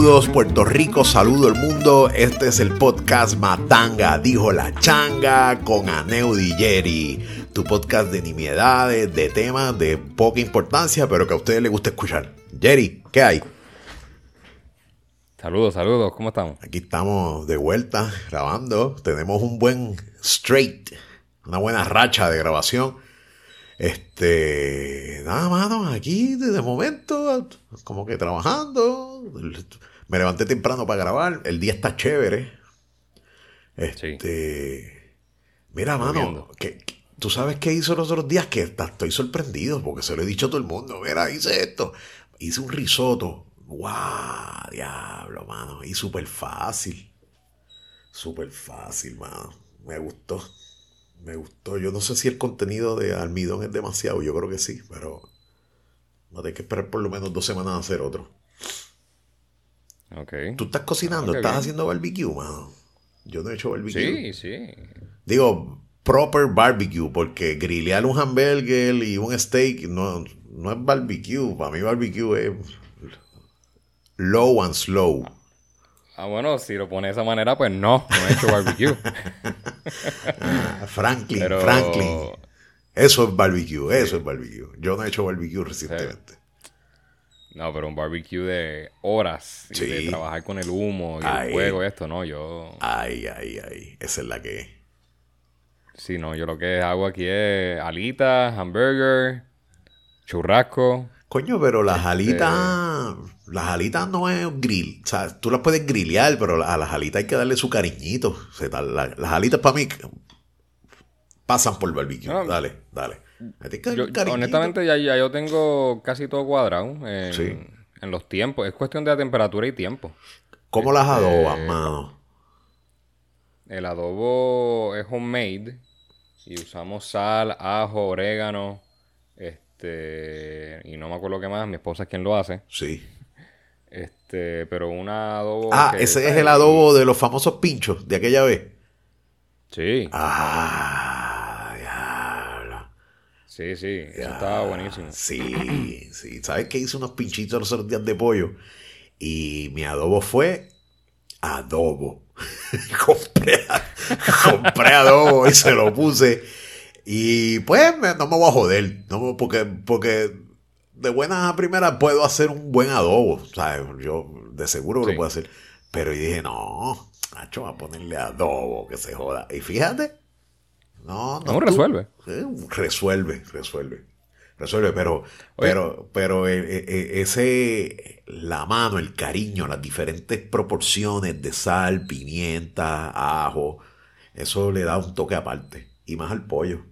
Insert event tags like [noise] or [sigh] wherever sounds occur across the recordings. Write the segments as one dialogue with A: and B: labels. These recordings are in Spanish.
A: saludos Puerto Rico, saludo el mundo. Este es el podcast Matanga, dijo la changa con Aneu Jerry. Tu podcast de nimiedades, de temas de poca importancia, pero que a ustedes les gusta escuchar. Jerry, ¿qué hay?
B: Saludos, saludos, ¿cómo estamos?
A: Aquí estamos de vuelta grabando. Tenemos un buen straight, una buena racha de grabación. Este, nada, mano, aquí desde momento, como que trabajando. Me levanté temprano para grabar. El día está chévere. Este, mira, mano, que, tú sabes qué hizo los otros días que estoy sorprendido porque se lo he dicho a todo el mundo. Mira, hice esto. Hice un risotto. ¡Guau! Diablo, mano. Y súper fácil. Súper fácil, mano. Me gustó. Me gustó. Yo no sé si el contenido de almidón es demasiado. Yo creo que sí, pero no hay que esperar por lo menos dos semanas a hacer otro.
B: Ok.
A: ¿Tú estás cocinando? ¿Estás haciendo barbecue, mano? Yo no he hecho barbecue.
B: Sí, sí.
A: Digo, proper barbecue, porque grillear un hamburger y un steak no, no es barbecue. Para mí barbecue es low and slow.
B: Ah, bueno, si lo pone de esa manera, pues no, no he hecho barbecue. [laughs]
A: Ah, Franklin, Franklin. Eso es barbecue, eso es barbecue. Yo no he hecho barbecue recientemente.
B: No, pero un barbecue de horas. Y de trabajar con el humo y el fuego, esto, ¿no? Yo.
A: Ay, ay, ay. Esa es la que.
B: Sí, no, yo lo que hago aquí es alitas, hamburger, churrasco.
A: Coño, pero las este, alitas, las alitas no es grill. O sea, tú las puedes grillear, pero a las alitas hay que darle su cariñito. las alitas para mí pasan por barbecue. dale, dale.
B: Honestamente, ya, ya, yo tengo casi todo cuadrado en, en, los tiempos. Es cuestión de la temperatura y tiempo.
A: ¿Cómo las este, adobas, mano?
B: El adobo es homemade y usamos sal, ajo, orégano este, y no me acuerdo qué más, mi esposa es quien lo hace.
A: Sí.
B: Este, pero un adobo.
A: Ah, ese es el adobo de los famosos pinchos de aquella vez.
B: Sí.
A: Ah.
B: Sí, sí, eso estaba buenísimo.
A: Sí, sí. ¿Sabes que hice unos pinchitos los otros días de pollo? Y mi adobo fue adobo. [laughs] compré, compré adobo y se lo puse y pues no me voy a joder, no, porque, porque de buenas a primeras puedo hacer un buen adobo, ¿sabes? Yo de seguro lo puedo hacer. Pero y dije, no, Nacho, va a ponerle adobo, que se joda. Y fíjate, no, no.
B: resuelve.
A: resuelve, resuelve. Resuelve, pero, pero, pero eh, eh, eh, ese, la mano, el cariño, las diferentes proporciones de sal, pimienta, ajo, eso le da un toque aparte. Y más al pollo.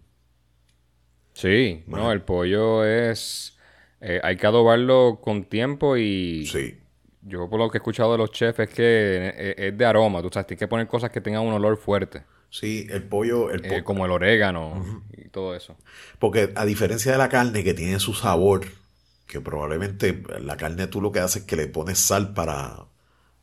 B: Sí, no, el pollo es... Eh, hay que adobarlo con tiempo y...
A: Sí.
B: Yo por lo que he escuchado de los chefs es que es de aroma, tú sabes, tienes que poner cosas que tengan un olor fuerte.
A: Sí, el pollo... El
B: eh, como el orégano y todo eso.
A: Porque a diferencia de la carne que tiene su sabor, que probablemente la carne tú lo que haces es que le pones sal para,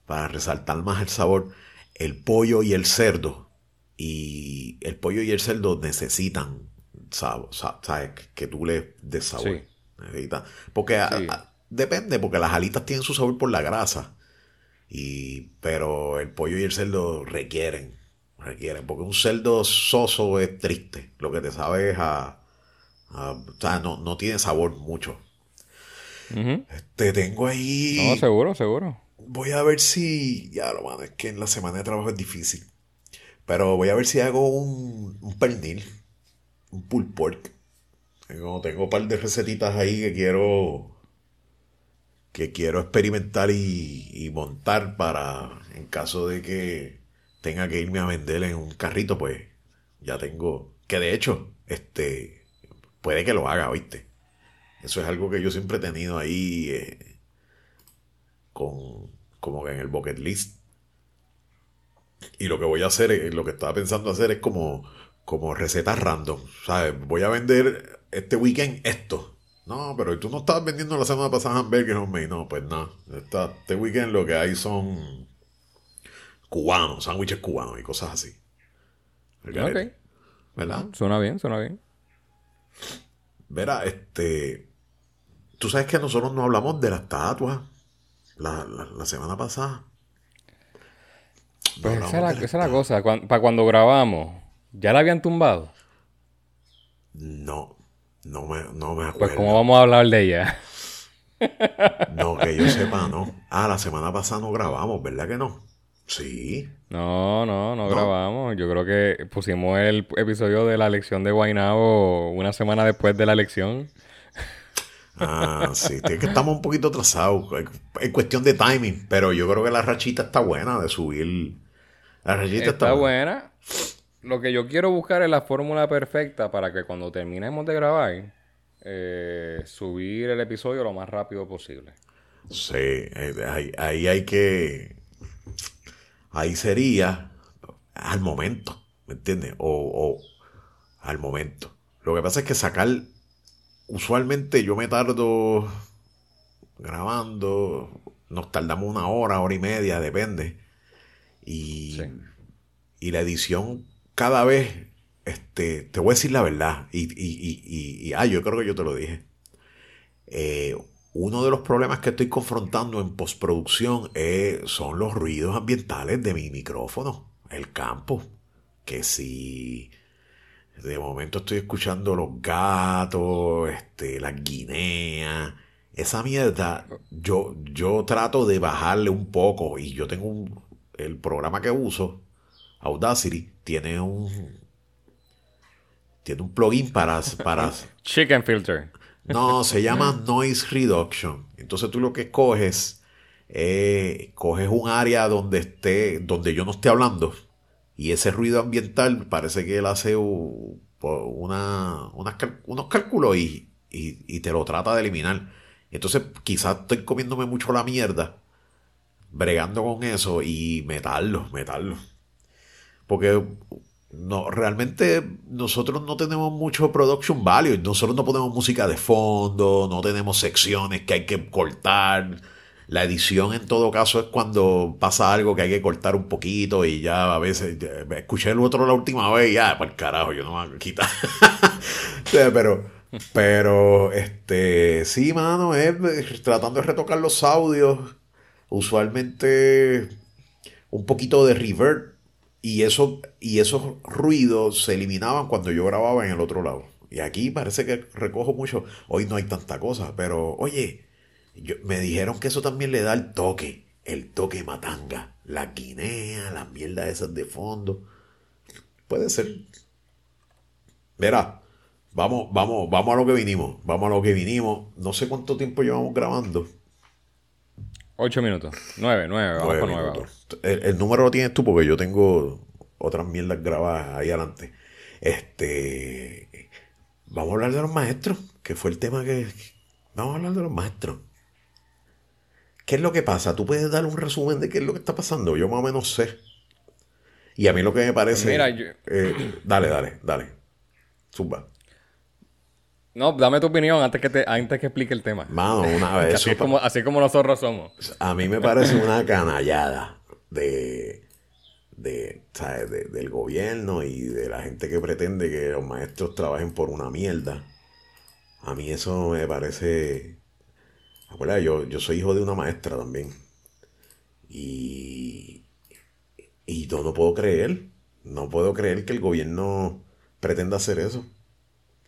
A: para resaltar más el sabor, el pollo y el cerdo, y el pollo y el cerdo necesitan sabes, que tú le des sabor. Porque depende, porque las alitas tienen su sabor por la grasa. Y, pero el pollo y el cerdo requieren, requieren, porque un cerdo soso es triste. Lo que te sabe es a, o sea, no, no tiene sabor mucho. Te tengo ahí.
B: No, seguro, seguro.
A: Voy a ver si. Ya lo mano, es que en la semana de trabajo es difícil. Pero voy a ver si hago un, un pernil un pulled pork. Tengo, tengo un par de recetitas ahí que quiero que quiero experimentar y, montar para en caso de que tenga que irme a vender en un carrito, pues ya tengo que de hecho este puede que lo haga, ¿oíste? Eso es algo que yo siempre he tenido ahí eh, con, como que en el bucket list. Y lo que voy a hacer, eh, lo que estaba pensando hacer es como, como recetas random. ¿Sabes? Voy a vender este weekend esto. No, pero tú no estabas vendiendo la semana pasada hamburgues, hombre. No, pues nada. este weekend lo que hay son cubanos, sándwiches cubanos y cosas así.
B: Ok. ¿Verdad? Suena bien, suena bien.
A: Verá, este. Tú sabes que nosotros no hablamos de la estatua la, la, semana pasada.
B: pues esa, es la, cosa. para cuando grabamos, ¿ya la habían tumbado?
A: No, no me, no me acuerdo.
B: Pues, ¿cómo vamos a hablar de ella?
A: no, que yo sepa, no. Ah, la semana pasada no grabamos, ¿verdad que no? Sí.
B: No, no, no, grabamos. Yo creo que pusimos el episodio de la elección de Guaynabo una semana después de la elección.
A: Ah, sí, es que estamos un poquito atrasados. Es cuestión de timing, pero yo creo que la rachita está buena de subir. La rachita
B: está, buena. Lo que yo quiero buscar es la fórmula perfecta para que cuando terminemos de grabar, eh, subir el episodio lo más rápido posible.
A: Sí, eh, ahí hay que ahí sería al momento, ¿me entiendes? O, al momento. Lo que pasa es que sacar, usualmente yo me tardo grabando, nos tardamos una hora, hora y media, depende. Y, y la edición cada vez, este, te voy a decir la verdad, y, y, y, y ah, yo creo que yo te lo dije. Eh, uno de los problemas que estoy confrontando en postproducción son los ruidos ambientales de mi micrófono, el campo. Que si de momento estoy escuchando los gatos, este, las guineas, esa mierda, yo, yo trato de bajarle un poco y yo tengo un, el programa que uso, Audacity, tiene un, tiene un plugin para, para
B: Chicken Filter.
A: No, se llama noise reduction. Entonces tú lo que coges, eh, coges un área donde esté, donde yo no esté hablando, y ese ruido ambiental parece que él hace una, unos cálculos y, y, te lo trata de eliminar. Entonces quizás estoy comiéndome mucho la mierda, bregando con eso y metarlo, metarlo. Porque no, realmente nosotros no tenemos mucho production value. Nosotros no ponemos música de fondo, no tenemos secciones que hay que cortar. La edición en todo caso es cuando pasa algo que hay que cortar un poquito y ya a veces escuché el otro la última vez y ya, para el carajo, yo no me voy a quitar. [laughs] pero, pero, este, sí, mano, es tratando de retocar los audios. Usualmente un poquito de reverb y, eso, y esos ruidos se eliminaban cuando yo grababa en el otro lado. Y aquí parece que recojo mucho. Hoy no hay tanta cosa, pero oye, me dijeron que eso también le da el toque. El toque matanga. La guinea, la mierda esas de fondo. Puede ser. Verá, vamos, vamos, vamos a lo que vinimos. Vamos a lo que vinimos. No sé cuánto tiempo llevamos grabando.
B: Ocho minutos. Nueve, nueve. Vamos con nueve.
A: El, número lo tienes tú porque yo tengo otras mierdas grabadas ahí adelante. Este. Vamos a hablar de los maestros, que fue el tema que. Vamos a hablar de los maestros. ¿Qué es lo que pasa? ¿Tú puedes dar un resumen de qué es lo que está pasando? Yo más o menos sé. Y a mí lo que me parece. Mira, eh, dale, dale, dale. Suba.
B: No, dame tu opinión antes que, te, antes que explique el tema.
A: Mano, una vez. [laughs]
B: así, como, así como nosotros somos.
A: A mí me parece una canallada de, de, del gobierno y de la gente que pretende que los maestros trabajen por una mierda. A mí eso me parece... Acuérdate, yo, yo soy hijo de una maestra también. Y, y yo no puedo creer, no puedo creer que el gobierno pretenda hacer eso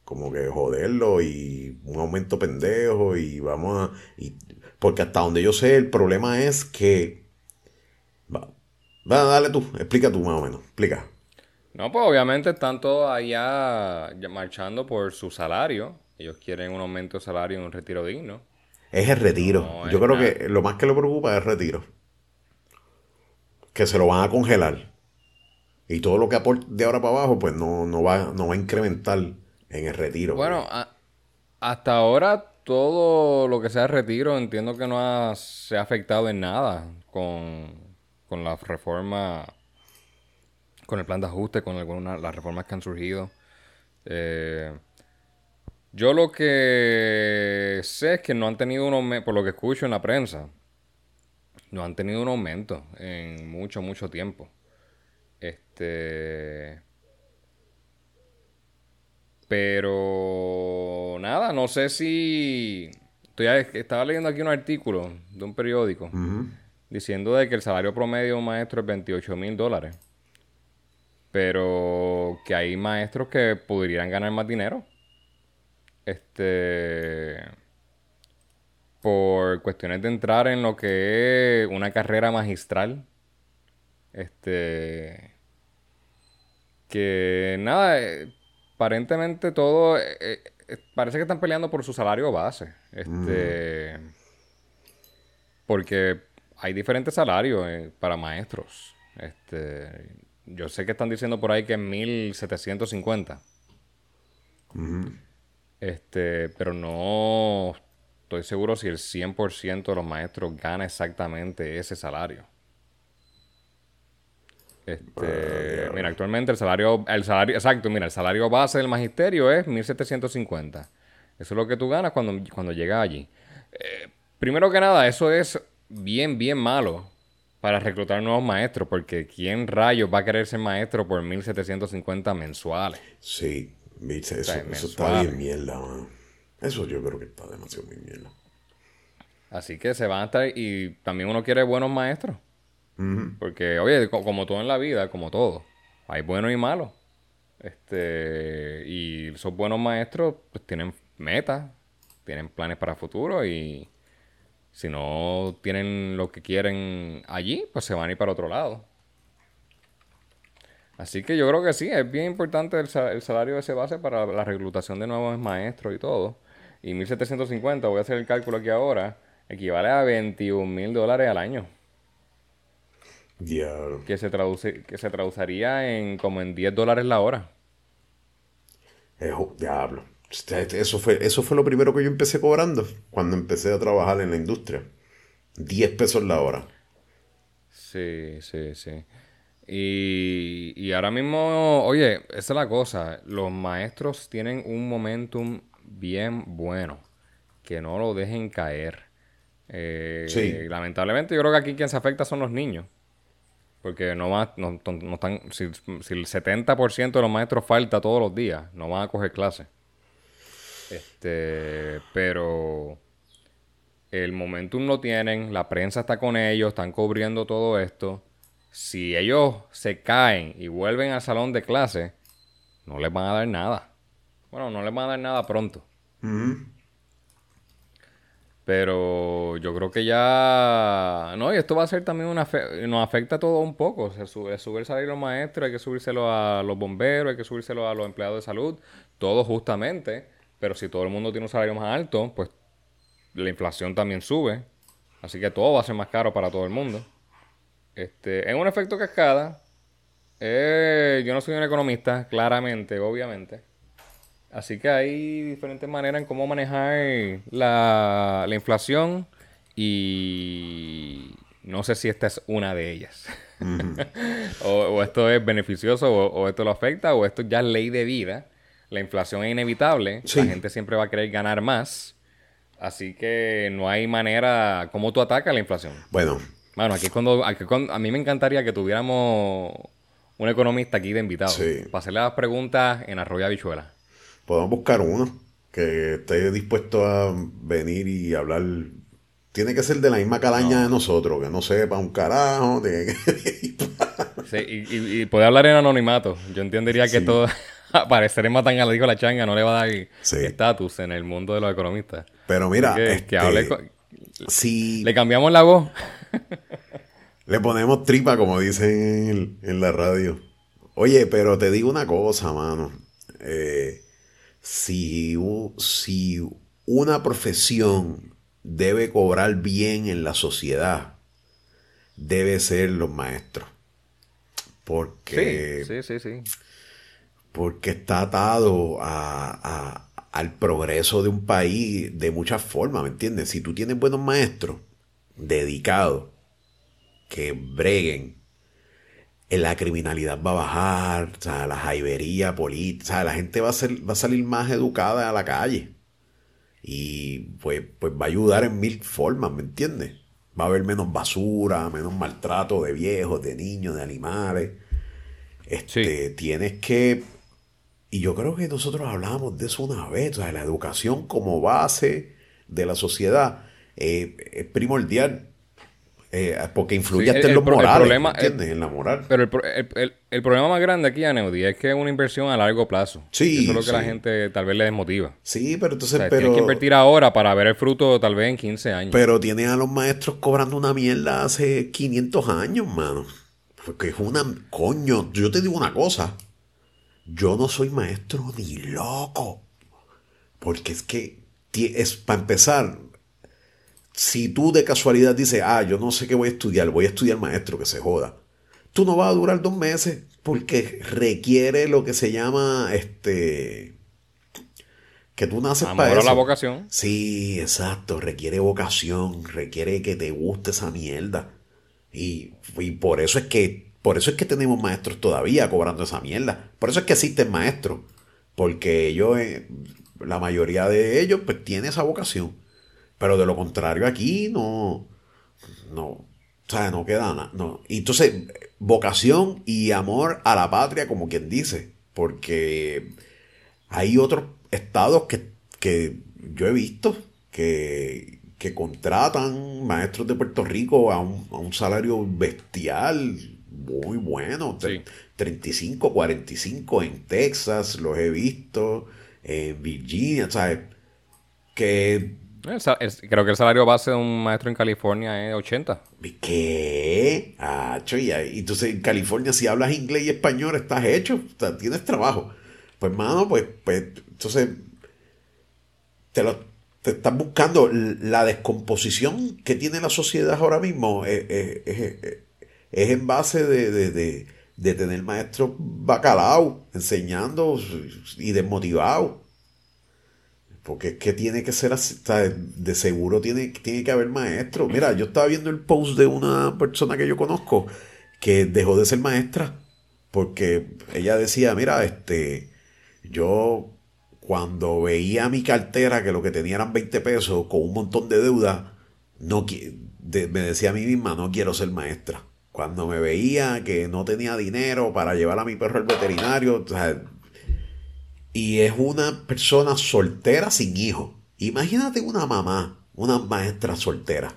A: como que joderlo y un aumento pendejo y vamos a... Y, porque hasta donde yo sé el problema es que... Va, va, dale tú, explica tú más o menos, explica.
B: No, pues obviamente están todos allá marchando por su salario. Ellos quieren un aumento de salario y un retiro digno.
A: Es el retiro. yo creo que lo más que le preocupa es el retiro. Que se lo van a congelar. Y todo lo que aporte de ahora para abajo, pues no, no, va, no va a incrementar en el retiro.
B: Bueno, hasta ahora todo lo que sea retiro entiendo que no se ha afectado en nada con, con la reforma, con el plan de ajuste, con algunas las reformas que han surgido. Eh, yo lo que sé es que no han tenido un aumento, por lo que escucho en la prensa, no han tenido un aumento en mucho, mucho tiempo. Este. Pero nada, no sé si. Estoy, estaba leyendo aquí un artículo de un periódico diciendo de que el salario promedio de un maestro es 28 mil dólares. Pero que hay maestros que podrían ganar más dinero. Este. Por cuestiones de entrar en lo que es una carrera magistral. Este. Que nada, eh, aparentemente todo. Eh, eh, parece que están peleando por su salario base. Este. Mm. Porque hay diferentes salarios para maestros. Este. Yo sé que están diciendo por ahí que es 1750. Este, pero no estoy seguro si el 100% de los maestros gana exactamente ese salario. Este, mira, actualmente el salario, el salario, exacto, mira, el salario base del magisterio es 1750. Eso es lo que tú ganas cuando, cuando llegas allí. Eh, primero que nada, eso es bien, bien malo para reclutar nuevos maestros, porque ¿quién rayos va a querer ser maestro por 1750 mensuales?
A: Sí, eso, está bien mierda, Eso yo creo que está demasiado bien mierda.
B: Así que se van a estar, y también uno quiere buenos maestros. Porque, oye, como todo en la vida, como todo, hay buenos y malos. Este, y esos buenos maestros pues, tienen metas, tienen planes para el futuro y si no tienen lo que quieren allí, pues se van a ir para otro lado. Así que yo creo que sí, es bien importante el, salario de ese base para la reclutación de nuevos maestros y todo. Y 1750, voy a hacer el cálculo aquí ahora, equivale a 21 mil dólares al año. Que se, traduce, que se traduciría en como en 10 dólares la hora.
A: diablo. Eso fue, eso fue lo primero que yo empecé cobrando cuando empecé a trabajar en la industria. 10 pesos la hora.
B: Sí, sí, sí. Y, y ahora mismo, oye, esa es la cosa. Los maestros tienen un momentum bien bueno. Que no lo dejen caer. Eh, sí. Lamentablemente, yo creo que aquí quien se afecta son los niños. Porque no, va, no, están, si, el 70% de los maestros falta todos los días, no van a coger clases. Este, pero el momentum lo tienen, la prensa está con ellos, están cubriendo todo esto. Si ellos se caen y vuelven al salón de clase, no les van a dar nada. Bueno, no les van a dar nada pronto. Pero yo creo que ya. No, y esto va a ser también una. Nos afecta todo un poco. Se sube, sube el salario de los maestros, hay que subírselo a los bomberos, hay que subírselo a los empleados de salud. Todo justamente. Pero si todo el mundo tiene un salario más alto, pues la inflación también sube. Así que todo va a ser más caro para todo el mundo. Este, es un efecto cascada. Eh, yo no soy un economista, claramente, obviamente. Así que hay diferentes maneras en cómo manejar la, inflación y no sé si esta es una de ellas. [laughs] o, esto es beneficioso o, esto lo afecta o esto ya es ley de vida. La inflación es inevitable, la gente siempre va a querer ganar más. Así que no hay manera... ¿Cómo tú atacas la inflación?
A: Bueno.
B: Bueno, aquí cuando, aquí cuando... A mí me encantaría que tuviéramos un economista aquí de invitado. Para hacerle las preguntas en arroyo habichuela
A: podemos buscar uno que esté dispuesto a venir y hablar. Tiene que ser de la misma calaña de nosotros, que no sepa un carajo. [laughs]
B: sí, y, puede hablar en anonimato. Yo entendería que todo [laughs] aparecer más tan dijo la changa no le va a dar estatus en el mundo de los economistas.
A: Pero mira,
B: que,
A: este,
B: hable si le cambiamos la voz. [laughs]
A: le ponemos tripa, como dicen en, en, la radio. Oye, pero te digo una cosa, mano. Eh, si, si una profesión debe cobrar bien en la sociedad, debe ser los maestros. Porque,
B: sí, sí, sí,
A: porque está atado a, al progreso de un país de muchas formas, ¿me entiendes? Si tú tienes buenos maestros dedicados que breguen, la criminalidad va a bajar, o sea, la jaibería política, la gente va a, ser, va a salir más educada a la calle. Y pues, pues va a ayudar en mil formas, ¿me entiendes? Va a haber menos basura, menos maltrato de viejos, de niños, de animales. Este, Tienes que y yo creo que nosotros hablábamos de eso una vez, o sea, la educación como base de la sociedad eh, es primordial. Eh, porque influye hasta en los morales, ¿entiendes? en la moral.
B: Pero el, problema más grande aquí, Aneudi, es que es una inversión a largo plazo. Sí, Eso es lo que la gente tal vez le desmotiva.
A: Sí, pero entonces...
B: O que invertir ahora para ver el fruto tal vez en 15 años.
A: Pero tiene a los maestros cobrando una mierda hace 500 años, mano. Porque es una... Coño, yo te digo una cosa. Yo no soy maestro ni loco. Porque es que, es para empezar, si tú de casualidad dices, ah, yo no sé qué voy a estudiar, voy a estudiar maestro, que se joda. Tú no vas a durar dos meses porque requiere lo que se llama, este, que tú naces para eso.
B: la vocación.
A: Sí, exacto, requiere vocación, requiere que te guste esa mierda. Y, y por eso es que por eso es que tenemos maestros todavía cobrando esa mierda. Por eso es que existen maestros. Porque ellos, eh, la mayoría de ellos, pues tiene esa vocación. Pero de lo contrario, aquí no. No. O sea, no queda nada. No. Y entonces, vocación y amor a la patria, como quien dice. Porque hay otros estados que, que yo he visto que, que contratan maestros de Puerto Rico a un, a un salario bestial muy bueno. 35, 45 en Texas, los he visto, en Virginia, ¿sabes? Que...
B: creo que el salario base de un maestro en California es 80.
A: ¿Qué? Ah, y entonces en California si hablas inglés y español estás hecho, tienes trabajo. Pues, mano, pues, pues entonces te lo te estás buscando la descomposición que tiene la sociedad ahora mismo. es, es en base de, tener maestros bacalao, enseñando y desmotivados. Porque es que tiene que ser así, de seguro tiene, tiene que haber maestros. Mira, yo estaba viendo el post de una persona que yo conozco que dejó de ser maestra porque ella decía, mira, este, yo cuando veía mi cartera que lo que tenía eran 20 pesos con un montón de deuda, no, me decía a mí misma, no quiero ser maestra cuando me veía que no tenía dinero para llevar a mi perro al veterinario. Y es una persona soltera sin hijo. Imagínate una mamá, una maestra soltera,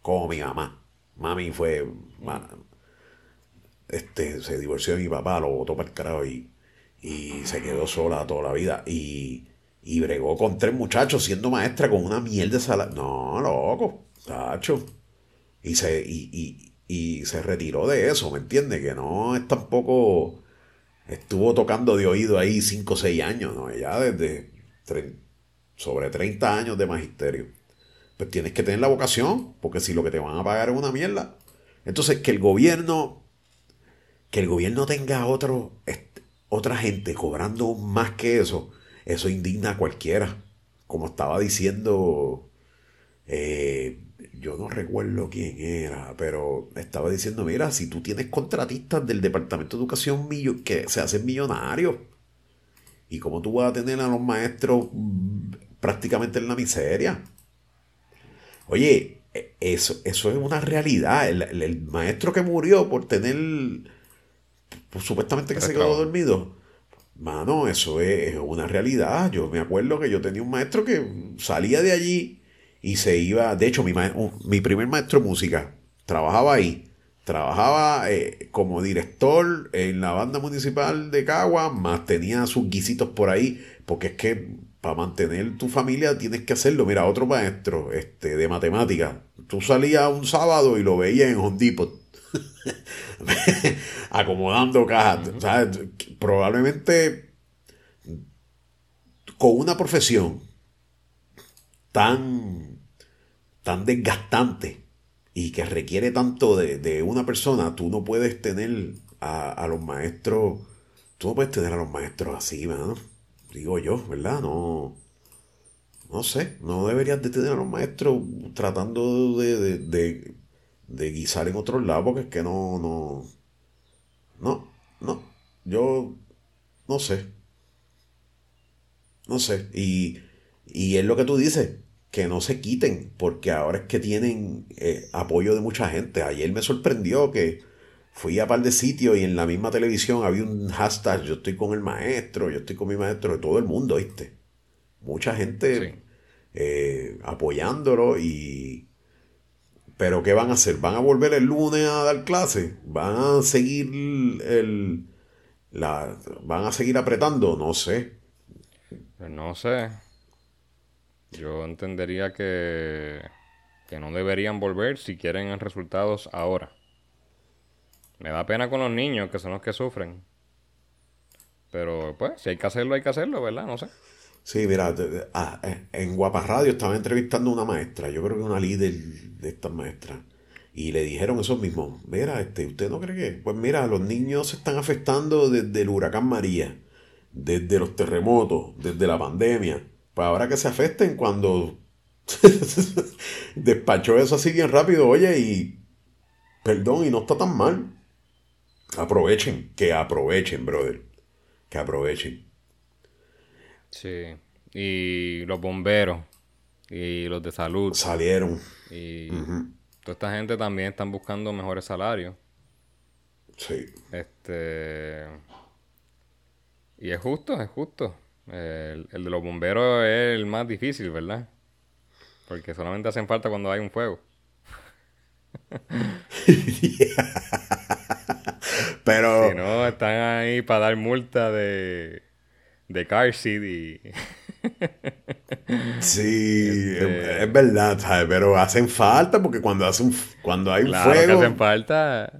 A: como mi mamá. Mami fue. Este, se divorció de mi papá, lo botó para el carajo y, y se quedó sola toda la vida. Y, y bregó con tres muchachos siendo maestra con una miel de sala. No, loco, tacho. Y se, y, y se retiró de eso, ¿me entiendes? Que no es tampoco estuvo tocando de oído ahí 5 o 6 años, ¿no? Ya desde sobre 30 años de magisterio. Pues tienes que tener la vocación, porque si lo que te van a pagar es una mierda. Entonces, que el gobierno, que el gobierno tenga otro, otra gente cobrando más que eso, eso indigna a cualquiera. Como estaba diciendo eh, yo no recuerdo quién era, pero estaba diciendo, mira, si tú tienes contratistas del Departamento de Educación que se hacen millonarios, ¿y cómo tú vas a tener a los maestros mm, prácticamente en la miseria? Oye, e, eso, eso es una realidad. El, maestro que murió por tener, pues, supuestamente que se quedó dormido, mano, eso es una realidad. Yo me acuerdo que yo tenía un maestro que salía de allí y se iba, de hecho, mi, mi primer maestro de música trabajaba ahí. Trabajaba eh, como director en la banda municipal de Cagua, más tenía sus guisitos por ahí, porque es que para mantener tu familia tienes que hacerlo. Mira, otro maestro este, de matemáticas, tú salías un sábado y lo veías en Hondipot, [laughs] acomodando cajas. Probablemente con una profesión tan tan desgastante y que requiere tanto de, una persona, tú no puedes tener a, los maestros, tú no puedes tener a los maestros así, mano. Digo yo, ¿verdad? No. no sé, no deberías de tener a los maestros tratando de, de, de, guisar en otros lados, porque es que no, no, no, no, yo no sé, no sé, y, y es lo que tú dices, que no se quiten, porque ahora es que tienen eh, apoyo de mucha gente. Ayer me sorprendió que fui a par de sitios y en la misma televisión había un hashtag, yo estoy con el maestro, yo estoy con mi maestro, de todo el mundo, ¿viste? Mucha gente eh, apoyándolo y... Pero ¿qué van a hacer? ¿Van a volver el lunes a dar clase? ¿Van a seguir el... La, ¿Van a seguir apretando? No sé.
B: Pues no sé. Yo entendería que, que no deberían volver si quieren resultados ahora. Me da pena con los niños, que son los que sufren. Pero pues, si hay que hacerlo, hay que hacerlo, ¿verdad? No sé.
A: Sí, mira, ah, en Guapa Radio estaba entrevistando a una maestra, yo creo que una líder de estas maestras, y le dijeron eso mismo, mira, este, ¿usted no cree que? Pues mira, los niños se están afectando desde el huracán María, desde los terremotos, desde la pandemia, pues ahora que se afecten cuando [laughs] despachó eso así bien rápido, oye, y perdón, y no está tan mal. Aprovechen, que aprovechen, brother. Que aprovechen.
B: Sí. Y los bomberos y los de salud.
A: Salieron.
B: Y toda esta gente también están buscando mejores salarios.
A: Sí.
B: Este. Y es justo, es justo. El, el, de los bomberos es el más difícil, ¿verdad? Porque solamente hacen falta cuando hay un fuego. [laughs]
A: Pero.
B: Si no, están ahí para dar multa de. de car seat y. [laughs]
A: sí, este es, verdad, ¿sabes? Pero hacen falta porque cuando, hacen, cuando hay un
B: claro
A: fuego.
B: Que hacen falta.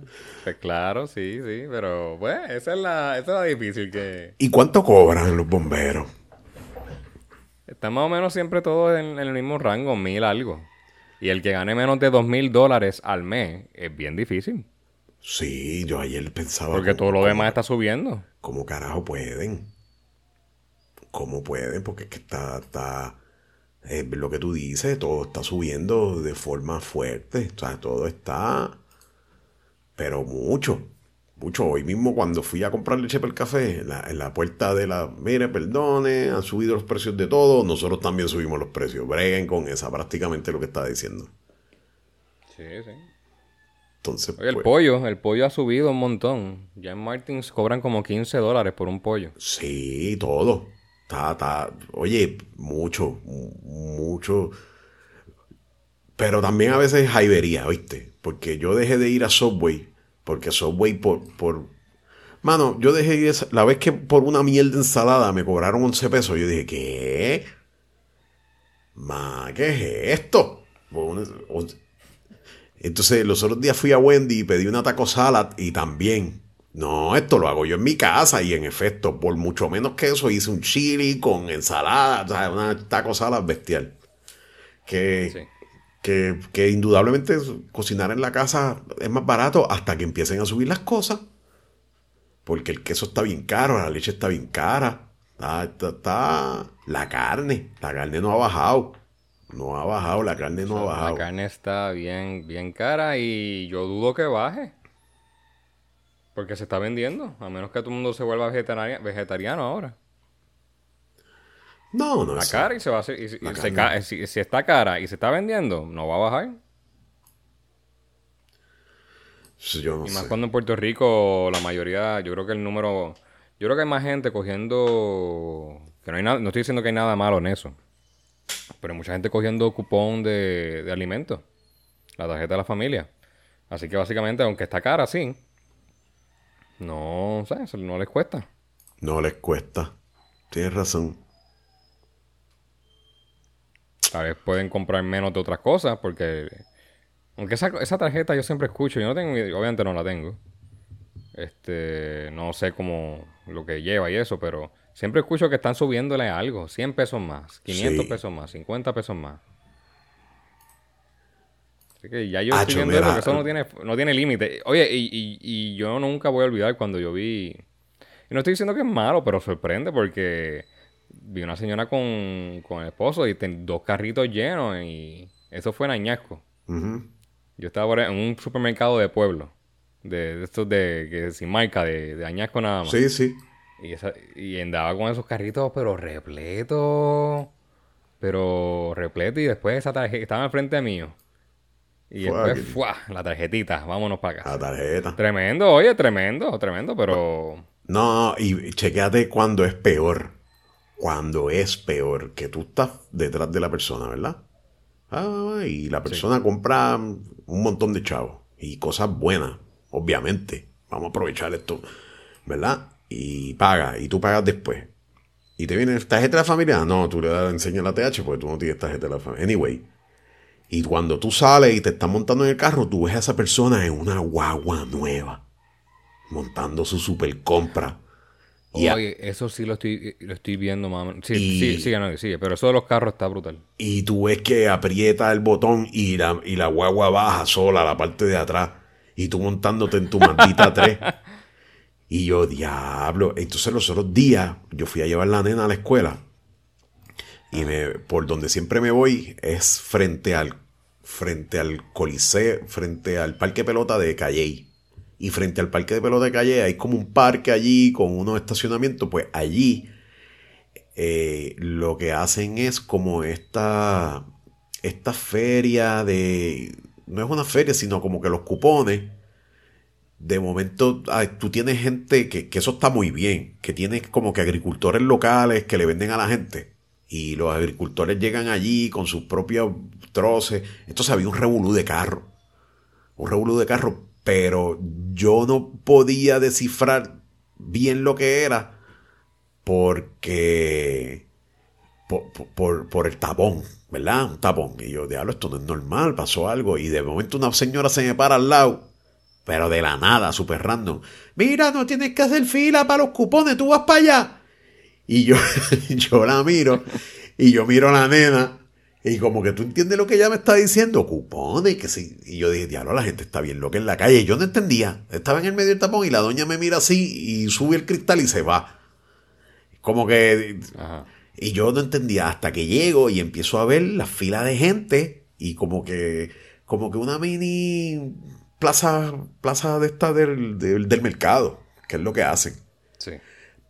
B: Pues claro, sí, sí. Pero, pues, esa es la, esa es la difícil que.
A: ¿Y cuánto cobran los bomberos?
B: Están más o menos siempre todos en, en el mismo rango, mil algo. Y el que gane menos de dos mil dólares al mes es bien difícil.
A: Sí, yo ayer pensaba.
B: Porque todo lo demás está subiendo.
A: ¿Cómo carajo pueden? ¿Cómo pueden? Porque es que está, está es lo que tú dices, todo está subiendo de forma fuerte. O sea, todo está. Pero mucho. Mucho. Hoy mismo cuando fui a comprar leche para el café, en la, en la puerta de la, mire, perdone, han subido los precios de todo, nosotros también subimos los precios. Breguen con esa, prácticamente lo que está diciendo.
B: Sí, sí.
A: Entonces,
B: Oye, el
A: pues,
B: pollo, el pollo ha subido un montón. Ya en Martins cobran como 15 dólares por un pollo.
A: Sí, todo. Está, está, oye, mucho, mucho. Pero también a veces jaibería, ¿viste? Porque yo dejé de ir a Subway, porque Subway por, por... Mano, yo dejé de ir, la vez que por una mierda ensalada me cobraron 11 pesos, yo dije, ¿qué? Ma, ¿qué es esto? Entonces, los otros días fui a Wendy y pedí una taco salad y también. No, esto lo hago yo en mi casa y en efecto, por mucho menos que eso, hice un chili con ensalada, o sea, una taco salad bestial. Que,
B: Sí.
A: Que, que indudablemente cocinar en la casa es más barato hasta que empiecen a subir las cosas. Porque el queso está bien caro, la leche está bien cara. Está, está- está- la carne, la carne no ha bajado. No ha bajado, la carne no ha
B: La
A: bajado.
B: carne está bien, bien cara y yo dudo que baje. Porque se está vendiendo. A menos que todo el mundo se vuelva vegetariano ahora.
A: No, no sé.
B: cara y se va a hacer. y si-
A: La
B: y se
A: carne.
B: ca- si, si está cara y se está vendiendo, no va a bajar.
A: Yo no
B: Y más
A: sé.
B: cuando en Puerto Rico la mayoría, yo creo que el número, yo creo que hay más gente cogiendo, que no hay nada, no estoy diciendo que hay nada malo en eso, pero hay mucha gente cogiendo cupón de, de alimentos, la tarjeta de la familia. Así que básicamente, aunque está cara, sí, no, sé, eso no les cuesta.
A: No les cuesta. Tienes razón.
B: Pueden comprar menos de otras cosas, porque aunque esa, esa tarjeta yo siempre escucho, yo no tengo, obviamente no la tengo. Este, no sé cómo lo que lleva y eso, pero siempre escucho que están subiéndole algo, 100 pesos más, 500
A: Sí.
B: pesos más, 50 pesos más. Así que ya yo
A: Acho,
B: estoy viendo eso, que eso no tiene, no tiene límite. Oye, y, y, y yo nunca voy a olvidar cuando yo vi, y no estoy diciendo que es malo, pero sorprende porque vi una señora con, el esposo y dos carritos llenos y eso fue en Añasco. Yo estaba en un supermercado de pueblo, de, estos de, que sin marca, de, de Añasco nada más.
A: Sí, sí.
B: Y, y andaba con esos carritos, pero repleto. Pero repleto y después esa tarjeta estaba al frente mío. Y después, ¡fua! La tarjetita, vámonos para acá.
A: La tarjeta.
B: Tremendo, oye, tremendo, tremendo, pero...
A: No, y chequeate cuando es peor. Cuando es peor, que tú estás detrás de la persona, ¿verdad? Ah, y la persona compra un montón de chavos y cosas buenas, obviamente. Vamos a aprovechar esto, ¿verdad? Y paga, y tú pagas después. Y te viene tarjeta de la familia. No, tú le enseñas la TH porque tú no tienes tarjeta de la familia. Anyway. Y cuando tú sales y te estás montando en el carro, tú ves a esa persona en una guagua nueva. Montando su super compra.
B: Oye, eso sí lo estoy, lo estoy viendo, mamá. Sí, sí, sí, no, sí, pero eso de los carros está brutal.
A: Y tú ves que aprieta el botón y la, y la guagua baja sola a la parte de atrás. Y tú montándote en tu maldita [laughs] 3. Y yo, diablo. Entonces los otros días yo fui a llevar la nena a la escuela. Y me, por donde siempre me voy es frente al, frente al coliseo, frente al parque pelota de Calley. Y frente al parque de pelota de Calley hay como un parque allí con unos estacionamientos. Pues allí eh, lo que hacen es como esta, esta feria de... No es una feria, sino como que los cupones de momento tú tienes gente que, eso está muy bien, que tienes como que agricultores locales que le venden a la gente. Y los agricultores llegan allí con sus propios troces. Entonces había un revolú de carro. Un revolú de carro. Pero yo no podía descifrar bien lo que era porque... Por, por el tapón, ¿verdad? Un tapón. Y yo, diablo, esto no es normal, pasó algo. Y de momento una señora se me para al lado pero de la nada, súper random. Mira, no tienes que hacer fila para los cupones, tú vas para allá. Y yo, [laughs] yo la miro, y yo miro a la nena, y como que tú entiendes lo que ella me está diciendo, cupones, que sí. Y yo dije, diablo, la gente está bien loca en la calle. yo no entendía. Estaba en el medio del tapón y la doña me mira así y sube el cristal y se va. Como que... Y yo no entendía hasta que llego y empiezo a ver la fila de gente y como que... Como que una mini plaza, plaza de esta del, del, mercado, que es lo que hacen.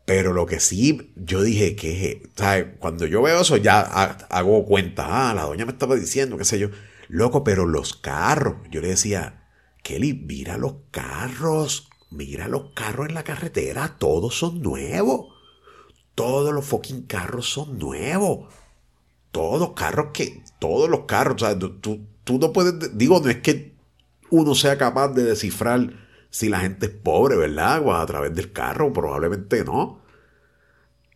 A: Pero lo que sí, yo dije que, ¿sabes? Cuando yo veo eso, ya hago cuenta. Ah, la doña me estaba diciendo, qué sé yo. Loco, pero los carros. Yo le decía, Kelly, mira los carros. Mira los carros en la carretera. Todos son nuevos. Todos los fucking carros son nuevos. Todos carros que. Todos los carros. O sea, tú, tú no puedes. Digo, no es que uno sea capaz de descifrar si la gente es pobre, ¿verdad? O a través del carro, probablemente no.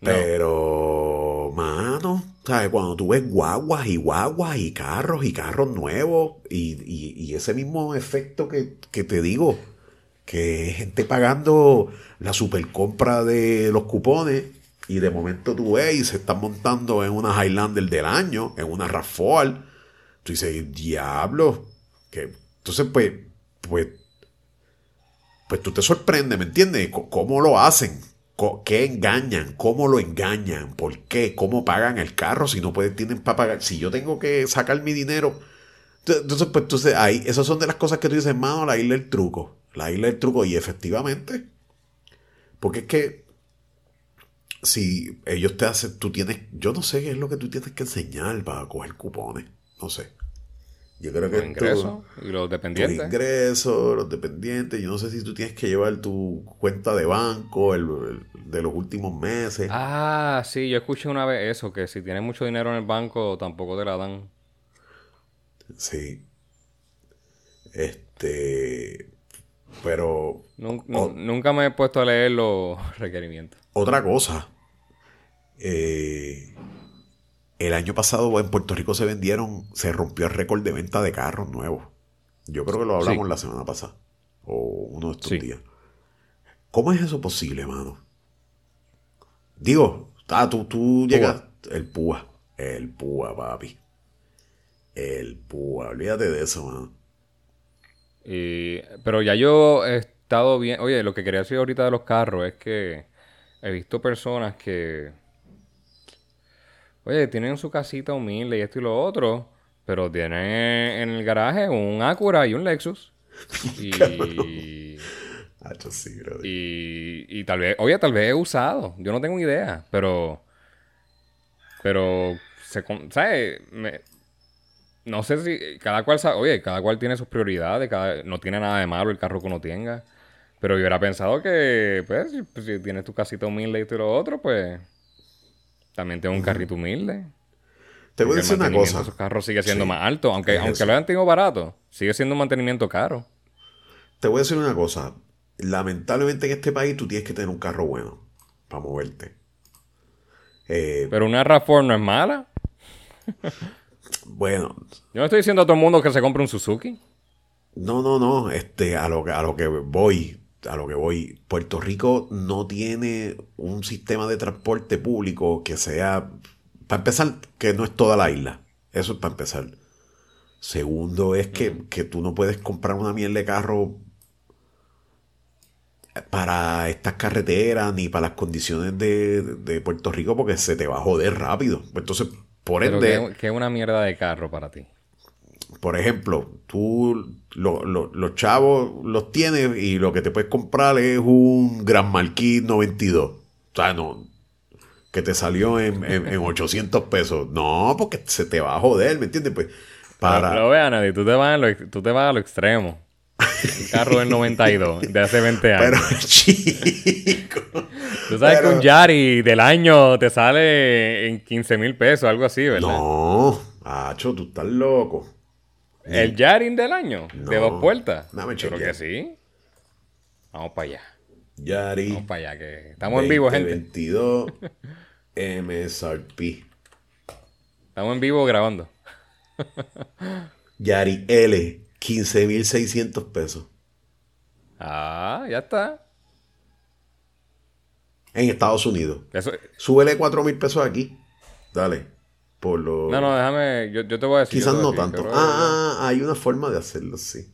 A: Pero, mano, ¿sabes? Cuando tú ves guaguas y guaguas y carros y carros nuevos y, ese mismo efecto que, que, te digo, que gente pagando la supercompra de los cupones y de momento tú ves y se están montando en una Highlander del año, en una RAV4, tú dices, diablo, que entonces, pues, pues, pues tú te sorprendes, ¿me entiendes? ¿Cómo lo hacen? ¿Qué engañan? ¿Cómo lo engañan? ¿Por qué? ¿Cómo pagan el carro si no pueden, tienen para pagar? Si yo tengo que sacar mi dinero. Entonces, pues entonces ahí, esas son de las cosas que tú dices, hermano, la isla del truco. La isla del truco. Y efectivamente, porque es que si ellos te hacen, tú tienes, yo no sé qué es lo que tú tienes que enseñar para coger cupones. No sé. Yo creo que
B: los ingresos y los dependientes.
A: Los ingresos, los dependientes. Yo no sé si tú tienes que llevar tu cuenta de banco el, de los últimos meses.
B: Ah, sí, yo escuché una vez eso, que si tienes mucho dinero en el banco tampoco te la dan.
A: Sí. Este. Pero.
B: nunca me he puesto a leer los requerimientos.
A: Otra cosa. Eh, el año pasado en Puerto Rico se vendieron, se rompió el récord de venta de carros nuevos. Yo creo que lo hablamos la semana pasada. O uno de estos días. ¿Cómo es eso posible, mano? Digo, ah, tú, tú llegas. El púa. El púa, papi. El púa. Olvídate de eso, mano.
B: pero ya yo he estado bien. Oye, lo que quería decir ahorita de los carros es que he visto personas que oye, tienen su casita humilde y esto y lo otro, pero tienen en el garaje un Acura y un Lexus. [laughs] y... [laughs] y, y tal vez, oye, tal vez he usado, yo no tengo idea, pero... Pero, se, ¿sabes? Me, no sé si cada cual sabe, oye, cada cual tiene sus prioridades, cada, no tiene nada de malo el carro que uno tenga. Pero yo hubiera pensado que, pues, si, pues, tienes tu casita humilde y todo lo otro, pues, también tengo un carrito humilde.
A: Te voy a decir una cosa.
B: Esos carros sigue siendo más alto, aunque, aunque lo hayan tenido barato, sigue siendo un mantenimiento caro.
A: Te voy a decir una cosa. Lamentablemente en este país tú tienes que tener un carro bueno para moverte.
B: Eh, Pero una RAV4 no es mala.
A: Bueno.
B: Yo no estoy diciendo a todo el mundo que se compre un Suzuki.
A: No, no, no. Este, a lo, a lo que voy, a lo que voy. Puerto Rico no tiene un sistema de transporte público que sea. Para empezar, que no es toda la isla. Eso es para empezar. Segundo es que, tú no puedes comprar una miel de carro para estas carreteras ni para las condiciones de, de Puerto Rico porque se te va a joder rápido. Entonces, por ende.
B: ¿qué, es una mierda de carro para ti?
A: Por ejemplo, tú los chavos los tienes y lo que te puedes comprar es un Gran Marquis 92. O sea, no, que te salió en, 800 pesos. No, porque se te va a joder, ¿me entiendes? Pues
B: para... Pero, vean, tú te vas, a lo, tú te vas a lo extremo. Un carro del 92, de hace 20 [laughs] años. Pero, chico. Tú sabes que un Yari del año te sale en 15 mil pesos, algo así, ¿verdad?
A: No, Hacho, tú estás loco.
B: ¿El Yari del año? ¿De dos puertas? Dame Creo que sí. Vamos para allá.
A: Yari.
B: Vamos para allá, que estamos en vivo, gente.
A: 22 [laughs] MSRP.
B: Estamos en vivo grabando.
A: Yari L, 15.600 pesos.
B: Ah, ya está
A: en Estados Unidos. Eso... Súbele 4 mil pesos aquí. Dale. Por lo...
B: No, no, déjame. Yo, te voy a decir.
A: Quizás no tanto. Ah, ah, ah, hay una forma de hacerlo, sí.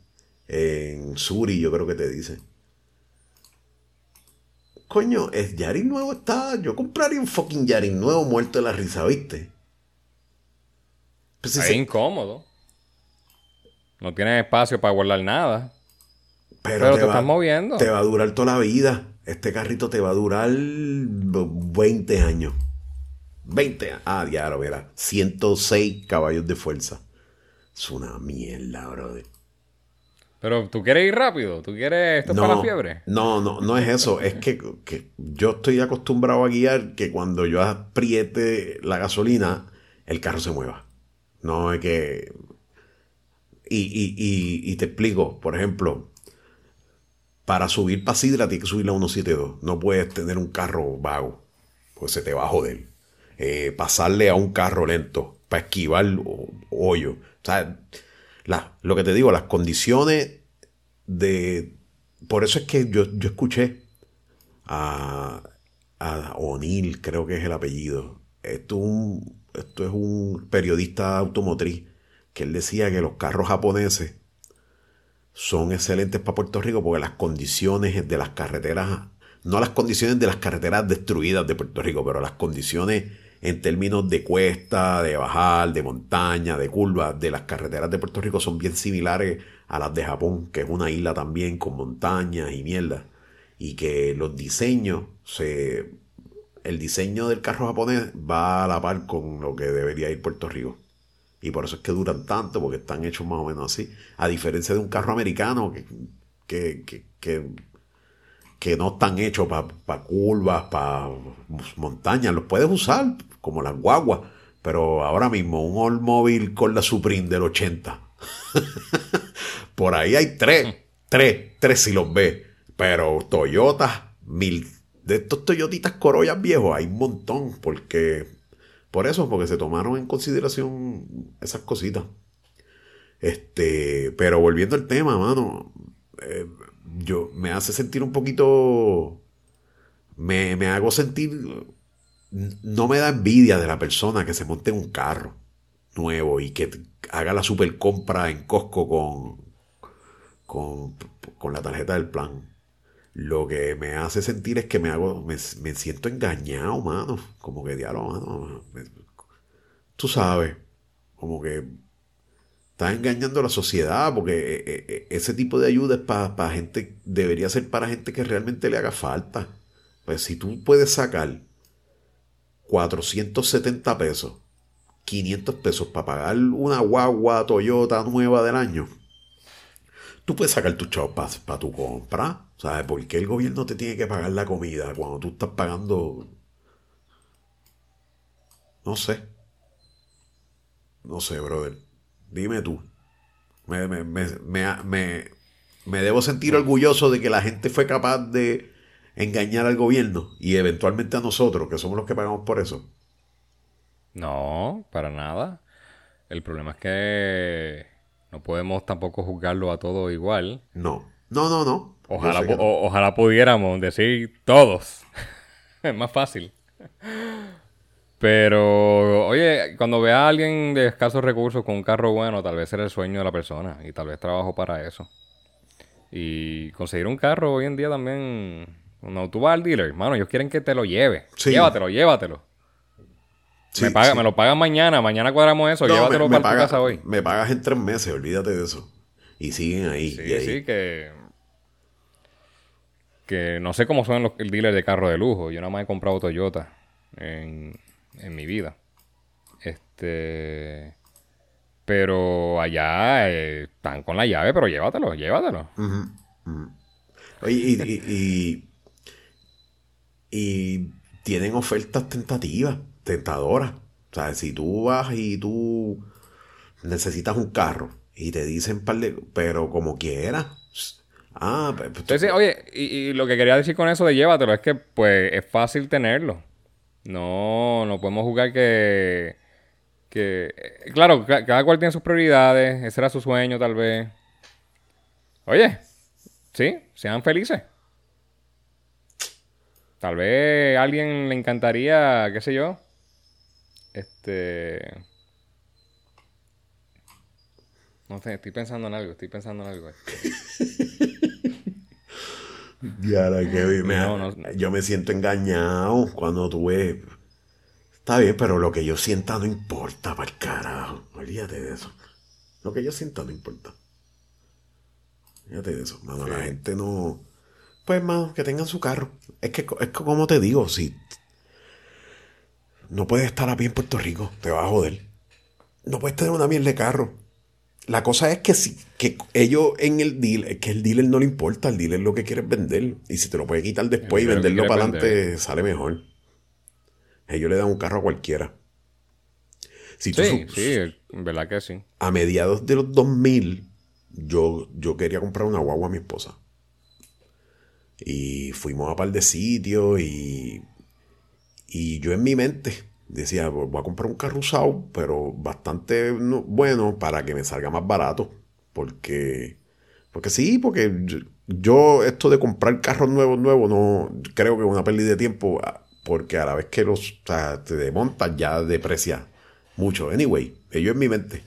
A: En Suri, yo creo que te dice. Coño, el Yarin nuevo está. Yo compraría un fucking Yarin nuevo muerto de la risa, ¿viste?
B: Pues es incómodo. No tienes espacio para guardar nada. Pero, te, estás moviendo.
A: Te va a durar toda la vida. Este carrito te va a durar 20 años. 20 años. Ah, diablo, verá. 106 caballos de fuerza. Es una mierda, brother.
B: Pero tú quieres ir rápido, tú quieres esto para la fiebre.
A: No, no, no es eso. es que, yo estoy acostumbrado a guiar que cuando yo apriete la gasolina, el carro se mueva. No es que. Y, y, y, y te explico, por ejemplo, para subir para Sidra tienes que subir a 172. No puedes tener un carro vago, pues se te va a joder. Eh, pasarle a un carro lento para esquivar hoyo. O sea, lo que te digo, las condiciones de... Por eso es que yo, yo escuché a, a O'Neill, creo que es el apellido. Esto, esto es un periodista automotriz que él decía que los carros japoneses son excelentes para Puerto Rico porque las condiciones de las carreteras, no las condiciones de las carreteras destruidas de Puerto Rico, pero las condiciones en términos de cuesta, de bajar, de montaña, de curva, de las carreteras de Puerto Rico son bien similares a las de Japón, que es una isla también con montañas y mierda. Y que los diseños, se, el diseño del carro japonés va a la par con lo que debería ir Puerto Rico. Y por eso es que duran tanto, porque están hechos más o menos así. A diferencia de un carro americano que, que, no están hechos para curvas, para montañas. Los puedes usar como las guaguas. Pero ahora mismo un Móvil con la Supreme del 80. [laughs] por ahí hay tres, tres, tres si los ves. Pero Toyota, mil, de estos Toyotitas Corollas viejos hay un montón. Porque por eso, porque se tomaron en consideración esas cositas. Este, pero volviendo al tema, mano, eh, yo me hace sentir un poquito, me, hago sentir, no me da envidia de la persona que se monte en un carro nuevo y que haga la super compra en Costco con, con, la tarjeta del plan. Lo que me hace sentir es que me hago, me, siento engañado, mano. Como que diablo, mano. tú sabes, como que estás engañando a la sociedad, porque eh, eh, eh, ese tipo de ayuda es para gente, debería ser para gente que realmente le haga falta. Pues si tú puedes sacar 470 pesos, 500 pesos para pagar una guagua Toyota nueva del año, tú puedes sacar tus chavos para tu compra. ¿Sabes? ¿Por qué el gobierno te tiene que pagar la comida cuando tú estás pagando... No sé. No sé, brother. Dime tú. Me, me, me, me, debo sentir orgulloso de que la gente fue capaz de engañar al gobierno y eventualmente a nosotros, que somos los que pagamos por eso.
B: No, para nada. El problema es que no podemos tampoco juzgarlo a todos igual.
A: No, no, no, no.
B: Ojalá, ojalá pudiéramos decir todos. [laughs] es más fácil. Pero, oye, cuando vea a alguien de escasos recursos con un carro bueno, tal vez era el sueño de la persona y tal vez trabajo para eso. Y conseguir un carro hoy en día también, cuando tú vas al dealer, hermano, ellos quieren que te lo lleve. Llévatelo, llévatelo. me, paga, me lo pagan mañana, mañana cuadramos eso, llévatelo para tu casa hoy.
A: Me pagas en tres meses, olvídate de eso. Y siguen ahí.
B: Sí, sí, que. Que no sé cómo son los dealers de carro de lujo. Yo nada más he comprado Toyota en, en mi vida. Este. Pero allá eh, están con la llave, pero llévatelo, llévatelo.
A: Oye, y, y, tienen ofertas tentativas, tentadoras. O sea, si tú vas y tú necesitas un carro y te dicen par de, pero como quieras. Ah,
B: pues, pues oye, y, y, lo que quería decir con eso de llévatelo es que pues es fácil tenerlo. No, no podemos jugar que. que claro, cada cual tiene sus prioridades. Ese era su sueño, tal vez. Oye, sí, sean felices. Tal vez a alguien le encantaría, qué sé yo. Este. No sé, estoy pensando en algo, estoy pensando en algo.
A: yo me siento engañado cuando tú ves. Está bien, pero lo que yo sienta no importa, para el carajo. Olvídate de eso. Lo que yo sienta no importa. Olvídate de eso, mano. La gente no. Pues, mano, que tengan su carro. Es que, es como te digo, si. No puedes estar a pie en Puerto Rico, te va a joder. No puedes tener una miel de carro. La cosa es que si que ellos en el deal, que el dealer no le importa, el dealer lo que quiere es vender. Y si te lo puede quitar después y venderlo para adelante, sale mejor. Ellos le dan un carro a cualquiera.
B: sí, sí, en verdad que sí.
A: A mediados de los 2000, yo, yo quería comprar una guagua a mi esposa. Y fuimos a par de sitios y, y yo en mi mente decía, voy a comprar un carro usado, pero bastante bueno para que me salga más barato. Porque, porque sí, porque yo, esto de comprar carros nuevos, nuevos, no creo que es una pérdida de tiempo, ah, porque a la vez que los te desmontan ya deprecia mucho. Anyway, ello en mi mente.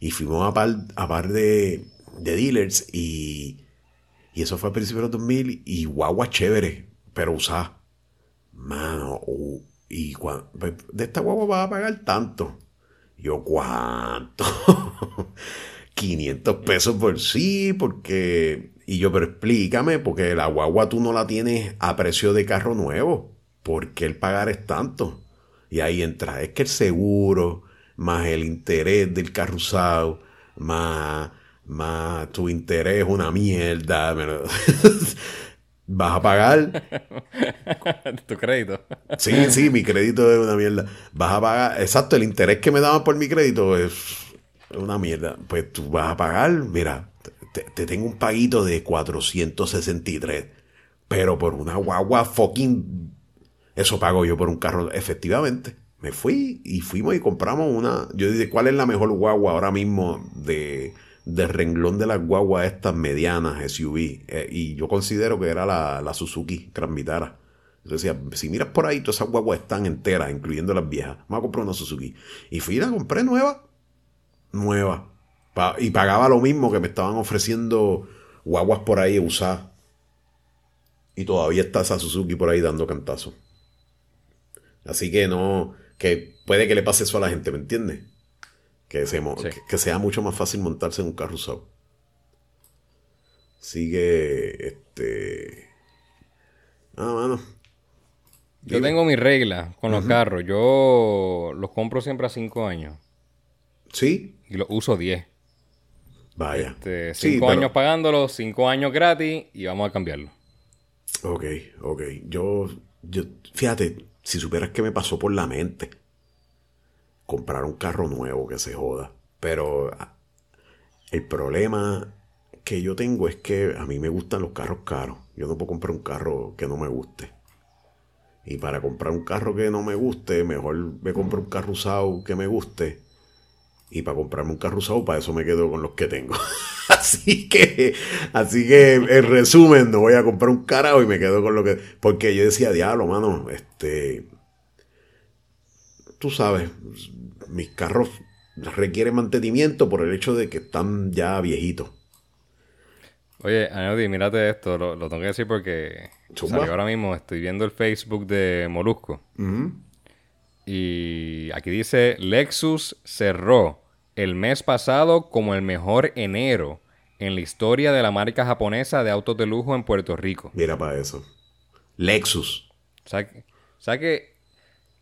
A: Y fuimos a par, a par de, de dealers y, y eso fue a principios de los 2000 y guagua chévere, pero usada. Mano, y cuando, pues, de esta guagua vas a pagar tanto. Yo, ¿cuánto? [laughs] 500 pesos por sí, porque... Y yo, pero explícame, porque la guagua tú no la tienes a precio de carro nuevo. ¿Por qué el pagar es tanto? Y ahí entra, es que el seguro, más el interés del carro usado, más, más tu interés es una mierda. [laughs] vas a pagar. [laughs]
B: tu crédito.
A: sí, sí, mi crédito es una mierda. Vas a pagar, exacto, el interés que me daban por mi crédito es una mierda. Pues tú vas a pagar, mira, te, tengo un paguito de 463, pero por una guagua fucking. Eso pago yo por un carro, efectivamente. Me fui y fuimos y compramos una. Yo dije, ¿cuál es la mejor guagua ahora mismo de de renglón de las guaguas estas medianas SUV. Eh, y yo considero que era la, la Suzuki Gran Vitara. decía, si miras por ahí, todas esas guaguas están enteras, incluyendo las viejas. Vamos a comprar una Suzuki. Y fui y la compré nueva. Nueva. y pagaba lo mismo que me estaban ofreciendo guaguas por ahí usadas. Y todavía está esa Suzuki por ahí dando cantazo. Así que no, que puede que le pase eso a la gente, ¿me entiendes? Que, que, sea mucho más fácil montarse en un carro usado. Sigue, este... Ah, mano.
B: Yo tengo mi regla con los carros. Yo los compro siempre a 5 años.
A: ¿Sí?
B: Y los uso 10.
A: Vaya.
B: 5 este, años pagándolos, 5 años gratis y vamos a cambiarlo.
A: Ok, ok. Yo, yo, fíjate, si supieras que me pasó por la mente comprar un carro nuevo que se joda. Pero ah, el problema que yo tengo es que a mí me gustan los carros caros. Yo no puedo comprar un carro que no me guste. Y para comprar un carro que no me guste, mejor me compro un carro usado que me guste. Y para comprarme un carro usado, para eso me quedo con los que tengo. [laughs] así que, así que, en resumen, no voy a comprar un carajo y me quedo con lo que. Porque yo decía, diablo, mano, este. Tú sabes, mis carros requieren mantenimiento por el hecho de que están ya viejitos.
B: Oye, Anody, mírate esto, lo, tengo que decir porque ahora mismo, estoy viendo el Facebook de Molusco. Y aquí dice, Lexus cerró el mes pasado como el mejor enero en la historia de la marca japonesa de autos de lujo en Puerto Rico.
A: Mira para eso. Lexus.
B: O sea, que,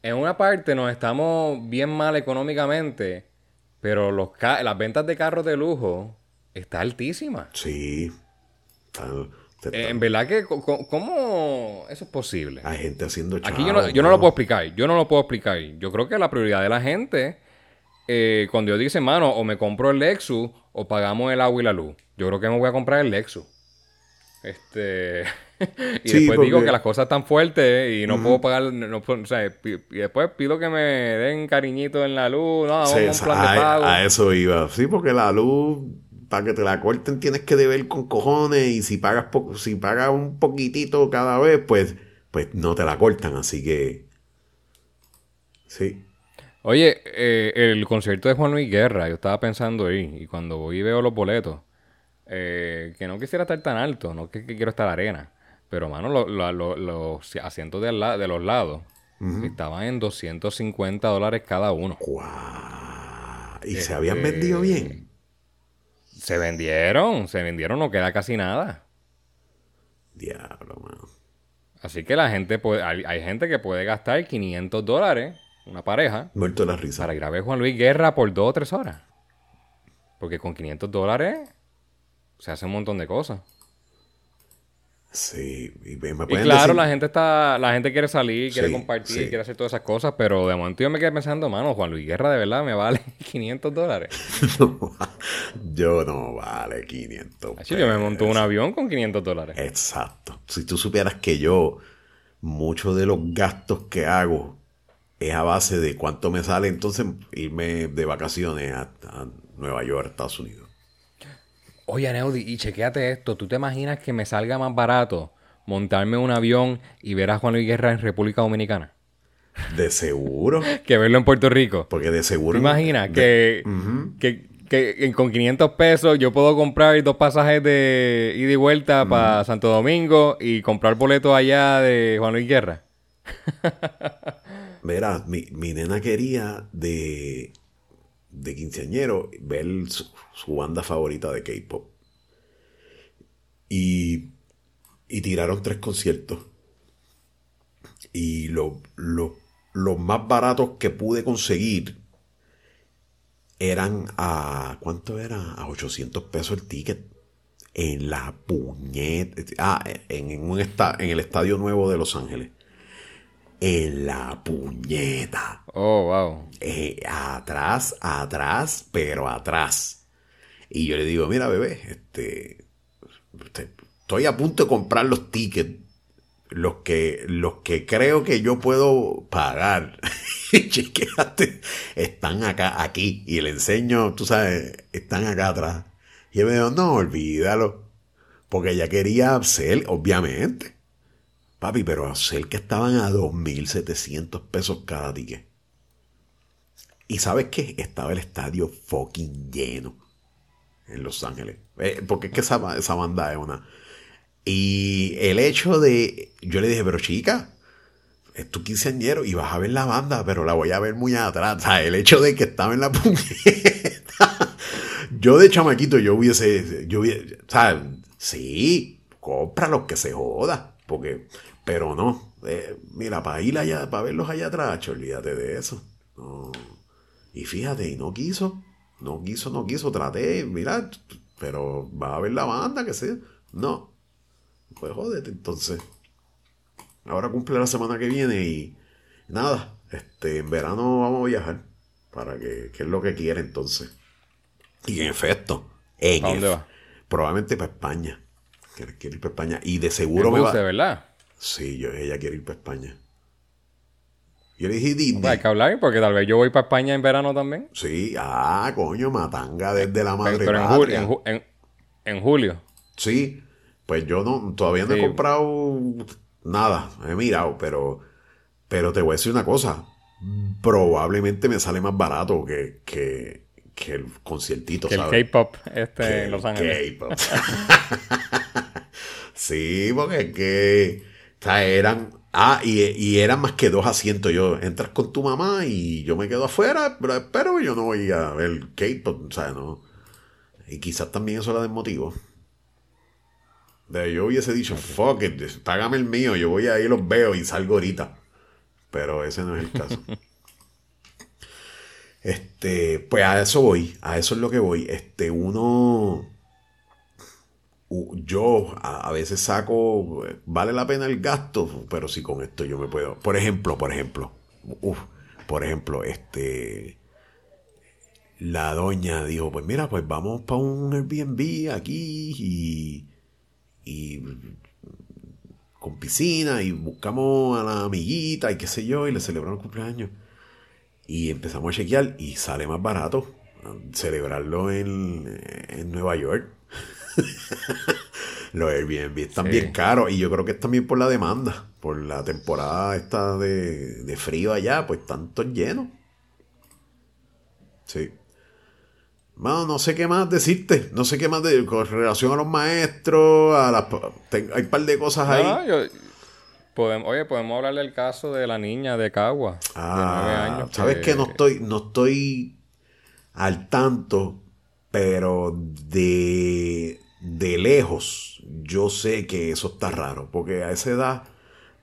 B: en una parte nos estamos bien mal económicamente, pero los las ventas de carros de lujo está altísima.
A: Sí.
B: Eh, en verdad que, ¿cómo eso es posible?
A: Hay gente haciendo
B: Aquí yo no, yo no, lo puedo explicar. Yo no lo puedo explicar. Yo creo que la prioridad de la gente, eh, cuando yo dice, mano, o me compro el Lexus o pagamos el agua y la luz. Yo creo que me voy a comprar el Lexus. Este. [laughs] [laughs] y después digo que las cosas están fuertes y no puedo pagar. No, o sea, y después pido que me den cariñito en la luz. No, vamos
A: un plan de pago. A eso iba. Sí, porque la luz para que te la corten tienes que deber con cojones y si pagas si pagas un poquitito cada vez, pues, pues no te la cortan, así que sí.
B: Oye, eh, el concierto de Juan Luis Guerra, yo estaba pensando ahí, y cuando voy y veo los boletos, eh, que no quisiera estar tan alto, no que, quiero estar arena, pero mano, los asientos de, de los lados estaban en 250 dólares cada uno.
A: ¿Y se habían vendido bien?
B: Se vendieron, se vendieron, no queda casi nada.
A: Diablo, mano.
B: Así que la gente puede, hay, gente que puede gastar 500 dólares, una pareja.
A: Muerto la risa.
B: Para ir a ver Juan Luis Guerra por dos o tres horas. Porque con 500 dólares se hace un montón de cosas.
A: Sí,
B: y, claro, la gente está, la gente quiere salir, quiere compartir, quiere hacer todas esas cosas, pero de momento yo me quedé pensando, mano, Juan Luis Guerra de verdad me vale [laughs] 500 dólares. [laughs]
A: yo no vale 500.
B: Así yo me monto un avión con 500 dólares.
A: Exacto. Si tú supieras que yo, muchos de los gastos que hago es a base de cuánto me sale entonces irme de vacaciones a, a Nueva York, Estados Unidos.
B: Oye, Neudi, y chequéate esto. ¿Tú te imaginas que me salga más barato montarme un avión y ver a Juan Luis Guerra en República Dominicana?
A: De seguro. [laughs]
B: que verlo en Puerto Rico.
A: Porque de seguro.
B: ¿Te imaginas que, que, con 500 pesos yo puedo comprar dos pasajes de ida y vuelta para Santo Domingo y comprar boletos allá de Juan Luis Guerra? [laughs]
A: Mira, mi, mi nena quería de de quinceañero ver su, banda favorita de K-pop. Y, y, tiraron tres conciertos. Y los más baratos que pude conseguir eran a. ¿Cuánto era? A 800 pesos el ticket. En la puñeta. Ah, en, un en el estadio nuevo de Los Ángeles en la puñeta.
B: Oh, wow.
A: Eh, atrás, atrás, pero atrás. Y yo le digo, mira, bebé, este, estoy a punto de comprar los tickets. Los que, los que creo que yo puedo pagar. [laughs] Chequéate. Están acá, aquí. Y le enseño, tú sabes, están acá atrás. Y él me dijo, no, olvídalo. Porque ella quería ser, obviamente. Papi, pero hacer que estaban a 2.700 pesos cada ticket. Y sabes qué? Estaba el estadio fucking lleno en Los Ángeles. Eh, porque es que esa, esa banda es una... Y el hecho de... Yo le dije, pero chica, es tu quinceañero y vas a ver la banda, pero la voy a ver muy atrás. O sea, el hecho de que estaba en la [laughs] puñeta. yo de chamaquito, yo hubiese, yo hubiese, sea, sí, compra los que se joda, porque, pero no, eh, mira, para ir allá, para verlos allá atrás, olvídate de eso. Y fíjate, y no quiso, no quiso, no quiso, traté, mira, pero va a ver la banda, que sea. No, pues jódete, entonces. Ahora cumple la semana que viene y nada, este, en verano vamos a viajar para que, que es lo que quiere entonces. Y en efecto, en
B: ¿A dónde va?
A: probablemente para España. Quiere, quiere ir para España. Y de seguro
B: En
A: me va. Sí, yo, ella quiere ir para España. Yo le dije Disney.
B: Pues hay que hablar porque tal vez yo voy para España en verano también.
A: Sí, ah, coño, matanga desde la madre
B: Pero en, julio, en, ju- en- en julio.
A: Sí, pues yo no, todavía no he comprado nada, he mirado, pero, pero te voy a decir una cosa, probablemente me sale más barato que, que, que el conciertito,
B: Que el. K-pop este en Los
A: el
B: Ángeles.
A: K-pop. [laughs] sí, porque es que, o sea, eran, ah, y, y eran más que dos asientos, yo, entras con tu mamá y yo me quedo afuera, pero, pero yo no voy a ver K-pop, o sea, no, y quizás también eso era desmotivo. De yo hubiese dicho, fuck it, págame el mío, yo voy ahí, los veo y salgo ahorita. Pero ese no es el caso. [laughs] este, pues a eso voy, a eso es lo que voy. Este, uno, yo a, veces saco, eh, vale la pena el gasto, pero si con esto yo me puedo. Por ejemplo, por ejemplo, uf, por ejemplo, este, la doña dijo, pues mira, pues vamos para un Airbnb aquí y, y con piscina y buscamos a la amiguita y qué sé yo y le celebramos el cumpleaños. Y empezamos a chequear y sale más barato ah, celebrarlo en, en Nueva York. [laughs] Los Airbnb están
B: Sí.
A: bien caros y yo creo que es también por la demanda, por la temporada esta de, de frío allá, pues están todos llenos. Sí. Mano, no sé qué más decirte, no sé qué más de, con relación a los maestros, a las, hay un par de cosas ahí.
B: No, yo- podemos, oye, podemos hablar del caso de la niña de Cagua, de
A: Ah,
B: años.
A: sabes que no estoy, no estoy al tanto, pero de, de lejos yo sé que eso está raro, porque a esa edad,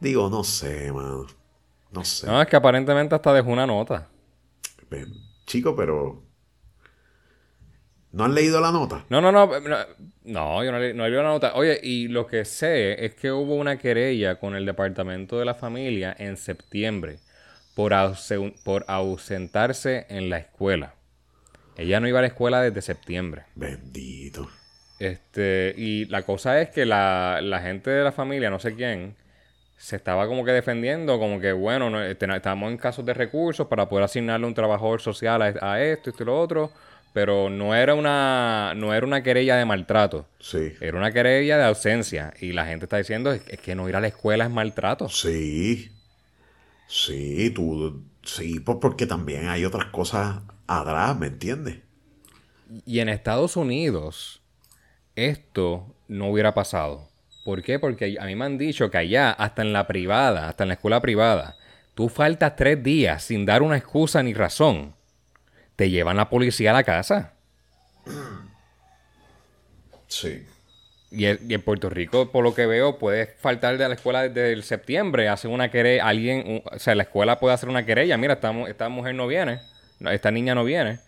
A: digo, no sé, mano, no sé.
B: No, es que aparentemente hasta dejó una nota.
A: Chico, pero ¿no han leído la nota?
B: No, no, no, no, no, yo no, le- no leí la nota. Oye, y lo que sé es que hubo una querella con el Departamento de la Familia en septiembre por, por ausentarse en la escuela. Ella no iba a la escuela desde septiembre.
A: Bendito.
B: Este, y la cosa es que la, la gente de la familia, no sé quién, se estaba como que defendiendo, como que, bueno, no, este, estamos en casos de recursos para poder asignarle un trabajador social a, a esto, esto y lo otro, pero no era una, no era una querella de maltrato,
A: Sí.
B: era una querella de ausencia. Y la gente está diciendo, es, es que no ir a la escuela es maltrato.
A: Sí. Sí, tú. Sí, pues porque también hay otras cosas atrás, ¿me entiendes?
B: Y en Estados Unidos, esto no hubiera pasado. ¿Por qué? Porque a mí me han dicho que allá, hasta en la privada, hasta en la escuela privada, tú faltas tres días sin dar una excusa ni razón. Te llevan la policía a la casa. [clears throat]
A: Sí.
B: Y, el- y en Puerto Rico, por lo que veo, puedes faltar de la escuela desde el septiembre. Hacen una querella, alguien, o sea, la escuela puede hacer una querella. Mira, esta, esta mujer no viene, esta niña no viene.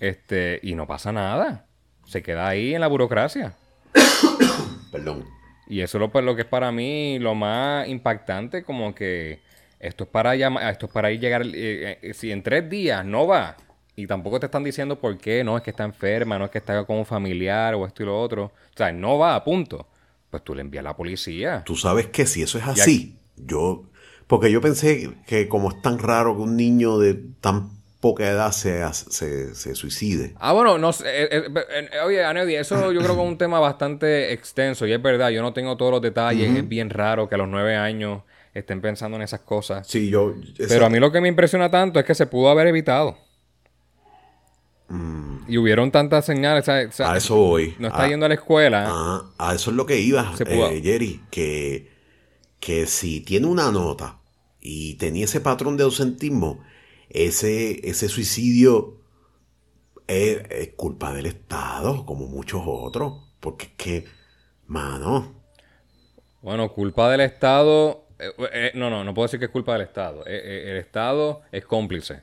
B: Este, y no pasa nada. Se queda ahí en la burocracia. [coughs]
A: Perdón.
B: Y eso es lo, pues, lo que es para mí lo más impactante, como que esto es para llamar, esto es para ir llegar, eh, eh, si en tres días no va, y tampoco te están diciendo por qué, no es que está enferma, no es que está con un familiar o esto y lo otro, o sea, no va, punto. Pues tú le envías a la policía.
A: Tú sabes que si eso es así, yo. Porque yo pensé que como es tan raro que un niño de tan poca edad se, se, se suicide.
B: Ah, bueno, no sé. eh, eh, eh, oye, Anedi, eso yo creo que es un tema bastante extenso. Y es verdad, yo no tengo todos los detalles. Es bien raro que a los nueve años estén pensando en esas cosas.
A: Sí, yo. esa-
B: Pero a mí lo que me impresiona tanto es que se pudo haber evitado. Y hubieron tantas señales. o sea,
A: a eso voy.
B: no está
A: a,
B: yendo a la escuela.
A: a- a eso es lo que iba,
B: Se pudo-
A: eh, Jerry. Que, que si tiene una nota y tenía ese patrón de ausentismo, ese, ese suicidio es, es culpa del Estado, como muchos otros. Porque es que, mano,
B: Bueno, culpa del Estado. eh, eh, no, no, no puedo decir que es culpa del Estado. Eh, eh, el Estado es cómplice.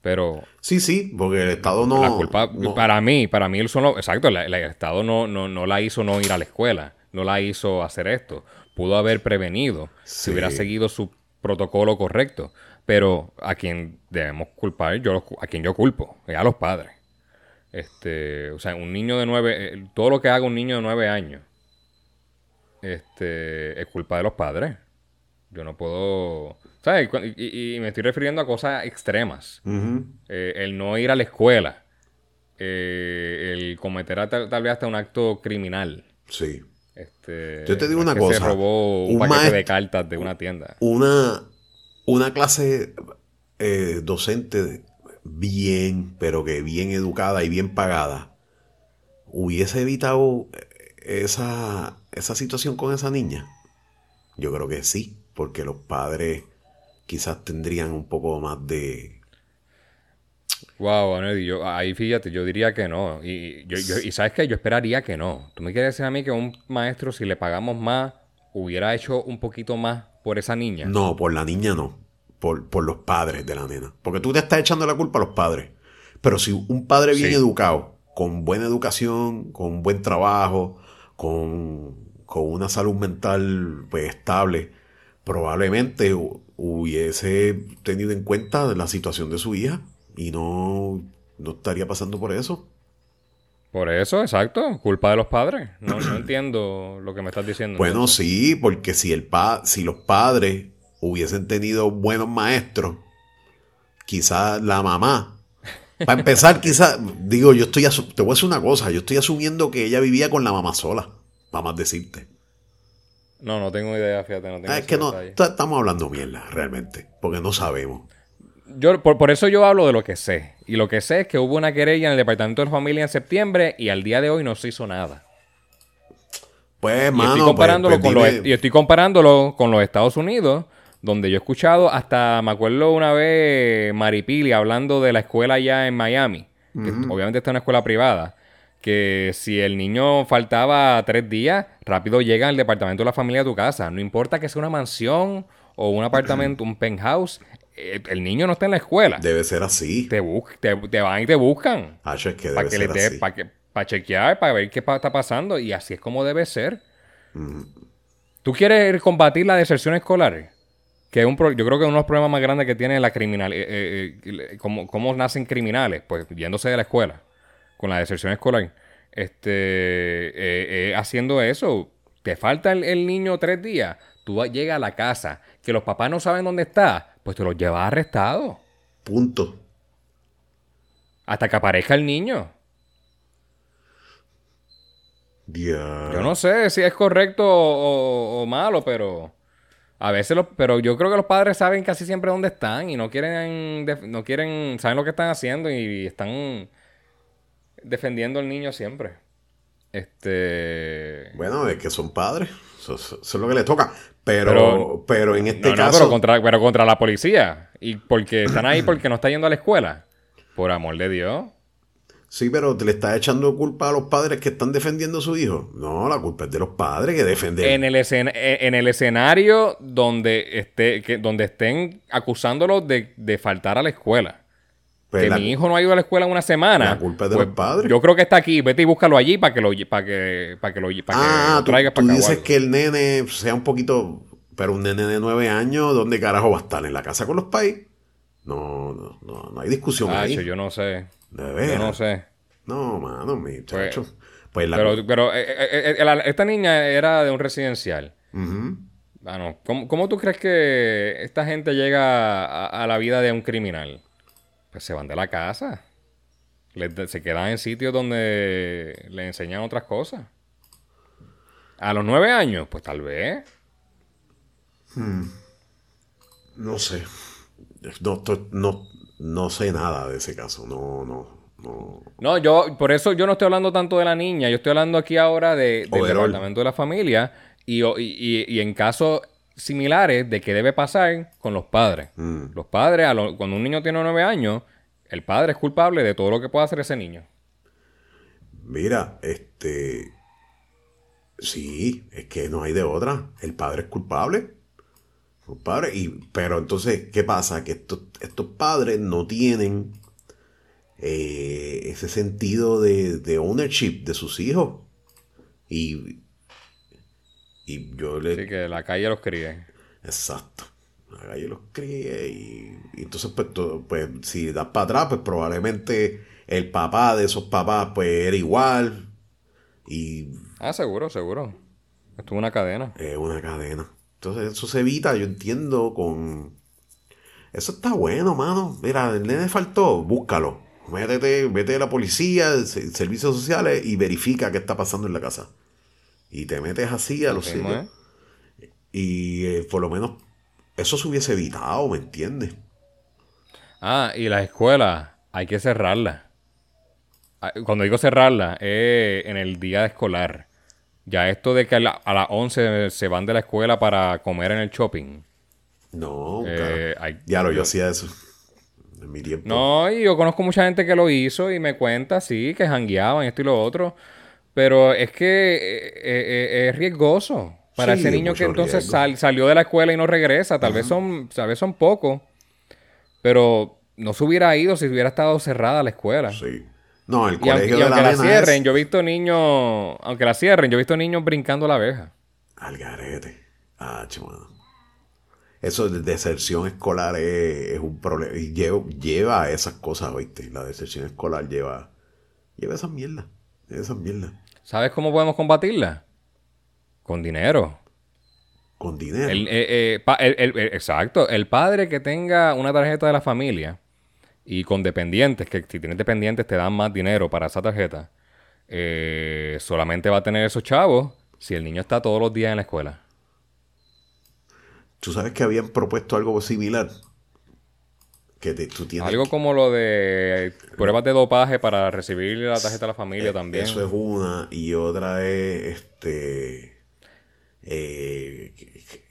B: Pero
A: sí, sí, porque el Estado no...
B: la culpa,
A: no-
B: para mí, para mí, él solo, exacto, la- la- el Estado no, no, no la hizo no ir a la escuela, no la hizo hacer esto. Pudo haber prevenido
A: Sí.
B: si hubiera seguido su protocolo correcto. Pero a quien debemos culpar, yo lo cu- a quien yo culpo, es a los padres. Este, o sea, un niño de nueve, eh, todo lo que haga un niño de nueve años, este, es culpa de los padres. Yo no puedo, ¿sabes? Y, y- y me estoy refiriendo a cosas extremas. Eh, el no ir a la escuela, eh, el cometer tal, tal vez hasta un acto criminal.
A: Sí.
B: Este,
A: Yo te digo una
B: que Se
A: cosa,
B: robó un,
A: un
B: paquete de cartas de una tienda.
A: Una, una clase eh, docente bien, pero que bien educada y bien pagada, hubiese evitado eh, esa, esa situación con esa niña. Yo creo que sí, porque los padres quizás tendrían un poco más de...
B: Wow, Anel, yo, ahí fíjate, yo diría que no. Y, yo, yo- y sabes qué, yo esperaría que no. ¿Tú me quieres decir a mí que un maestro, si le pagamos más, hubiera hecho un poquito más por esa niña?
A: No, por la niña no, por, por los padres de la nena. Porque tú te estás echando la culpa a los padres. Pero si un padre bien
B: Sí.
A: educado, con buena educación, con buen trabajo, con, con una salud mental pues, estable, probablemente hu- hubiese tenido en cuenta la situación de su hija y no, no estaría pasando por eso.
B: Por eso, exacto, culpa de los padres. No, no entiendo lo que me estás diciendo.
A: Bueno,
B: entonces.
A: sí, porque si, el pa si los padres hubiesen tenido buenos maestros, quizás la mamá. Para empezar, [laughs] quizás, digo, yo estoy, te voy a decir una cosa, yo estoy asumiendo que ella vivía con la mamá sola, para más decirte.
B: No, no tengo idea, fíjate, no tengo
A: Ah, es que no, estamos hablando mierda, realmente, porque no sabemos.
B: Yo, por, por eso yo hablo de lo que sé. Y lo que sé es que hubo una querella en el Departamento de Familia en septiembre y al día de hoy no se hizo nada.
A: Pues,
B: Y
A: mano,
B: estoy
A: pues-
B: comparándolo
A: pues
B: con los, y estoy comparándolo con los Estados Unidos, donde yo he escuchado hasta, me acuerdo una vez Maripili hablando de la escuela allá en Miami, que obviamente está en una escuela privada, que si el niño faltaba tres días, rápido llega al departamento de la familia a tu casa. No importa que sea una mansión o un apartamento, un penthouse, el niño no está en la escuela.
A: debe ser así.
B: Te, te, te van y te buscan
A: Ah, es que
B: para que
A: así.
B: para que para chequear, para ver qué pa- está pasando y así es como debe ser. ¿Tú quieres combatir la deserción escolar? Que es un pro- yo creo que uno de los problemas más grandes que tiene la criminal, eh, eh, eh, ¿cómo, cómo nacen criminales, pues yéndose de la escuela con la deserción escolar. Este, eh, eh, haciendo eso, te falta el, el niño tres días, tú llegas a la casa, que los papás no saben dónde está, pues te los llevas arrestado
A: Punto.
B: hasta que aparezca el niño.
A: Ya.
B: Yo no sé si es correcto o, o- o malo, pero a veces los, pero yo creo que los padres saben casi siempre dónde están y no quieren no quieren saben lo que están haciendo y están defendiendo al niño siempre. Este
A: Bueno, es que son padres. Eso, eso- eso es lo que les toca. Pero,
B: Pero-
A: pero, en este
B: no, no,
A: caso.
B: pero contra pero contra la policía y porque están ahí porque no está yendo a la escuela. Por amor de Dios.
A: Sí, pero te le estás echando culpa a los padres que están defendiendo a su hijo. No, la culpa es de los padres que defienden.
B: En el, escen- eh, en el escenario donde esté que, donde estén acusándolos de, de faltar a la escuela.
A: Pues
B: que
A: la-
B: mi hijo no ha ido a la escuela en una semana.
A: La culpa es de
B: pues,
A: los padres.
B: Yo creo que está aquí. Vete y búscalo allí para que lo para que para que lo para que
A: ah,
B: lo
A: tú,
B: traigas
A: tú
B: para o
A: dices
B: algo.
A: que el nene sea un poquito. Pero un nene de nueve años, ¿dónde carajo va a estar? ¿En la casa con los pais? No, no, no, no hay discusión ahí.
B: Tacho, yo no sé.
A: De
B: Yo
A: veras.
B: no sé.
A: No, mano, mi chacho. Pues, la
B: Pero, pero eh, eh, eh, la- esta niña era de un residencial.
A: Ujú.
B: Bueno, ¿cómo, cómo tú crees que esta gente llega a, a la vida de un criminal? Pues se van de la casa. Les- se quedan en sitios donde le enseñan otras cosas. A los nueve años, pues tal vez.
A: No sé. No, no, no sé nada de ese caso. No, no, no.
B: No, yo, por eso yo no estoy hablando tanto de la niña, yo estoy hablando aquí ahora de, del
A: Overall.
B: departamento de la familia y- y- y en caso, similares de qué debe pasar con los padres.
A: Mm.
B: Los padres, a lo- cuando un niño tiene nueve años, el padre es culpable de todo lo que pueda hacer ese niño.
A: Mira, este. Sí, es que no hay de otra. El padre es culpable. Culpable. Y, pero entonces, ¿qué pasa? Que estos, estos padres no tienen eh, ese sentido de, de ownership de sus hijos. Y, y yo le.
B: Así que la calle los críe.
A: Exacto. La calle los críe y, y entonces pues, todo- pues si das para atrás pues probablemente el papá de esos papás pues era igual y
B: Ah, seguro, seguro. Esto es una cadena.
A: es una cadena. Entonces eso se evita, yo entiendo con... Eso está bueno, mano. Mira, el nene faltó, búscalo. Métete, vete a la policía, se- servicios sociales y verifica qué está pasando en la casa. Y te metes así a los sitios. Y eh, por lo menos eso se hubiese evitado, ¿me entiendes?
B: Ah, y las escuelas hay que cerrarlas. Ah, Cuando digo cerrarlas, es en el día escolar. Ya esto de que a, la- a las 11 se van de la escuela para comer en el shopping.
A: No,
B: Eh, hay-
A: Ya lo, yo hacía eso. En mi tiempo.
B: No, y yo conozco mucha gente que lo hizo y me cuenta, sí, que jangueaban esto y lo otro. Pero es que eh, eh, eh, es riesgoso para
A: Sí,
B: ese niño que entonces sal- salió de la escuela y no regresa. Tal vez son, tal vez son pocos. Pero no se hubiera ido si hubiera estado cerrada la escuela.
A: Sí. No, el
B: Y,
A: colegio
B: y
A: de
B: aunque
A: la
B: cierren,
A: es
B: yo he visto niños, aunque la cierren, yo he visto niños brincando la abeja.
A: al garete. Ah, chumano. Eso de deserción escolar es, es un problema. Y lleva, lleva a esas cosas, ¿viste? La deserción escolar lleva, lleva esas mierdas. Esas mierdas.
B: ¿Sabes cómo podemos combatirla? Con dinero.
A: Con dinero.
B: El, eh, eh, el- el- exacto. El padre que tenga una tarjeta de la familia y con dependientes, que si tienes dependientes te dan más dinero para esa tarjeta, eh, solamente va a tener esos chavos si el niño está todos los días en la escuela.
A: Tú sabes que habían propuesto algo similar. Que te- tú tienes
B: Algo como lo de pruebas de dopaje para recibir la tarjeta de la familia
A: Eh,
B: también.
A: Eso es una. Y otra es este. eh, que,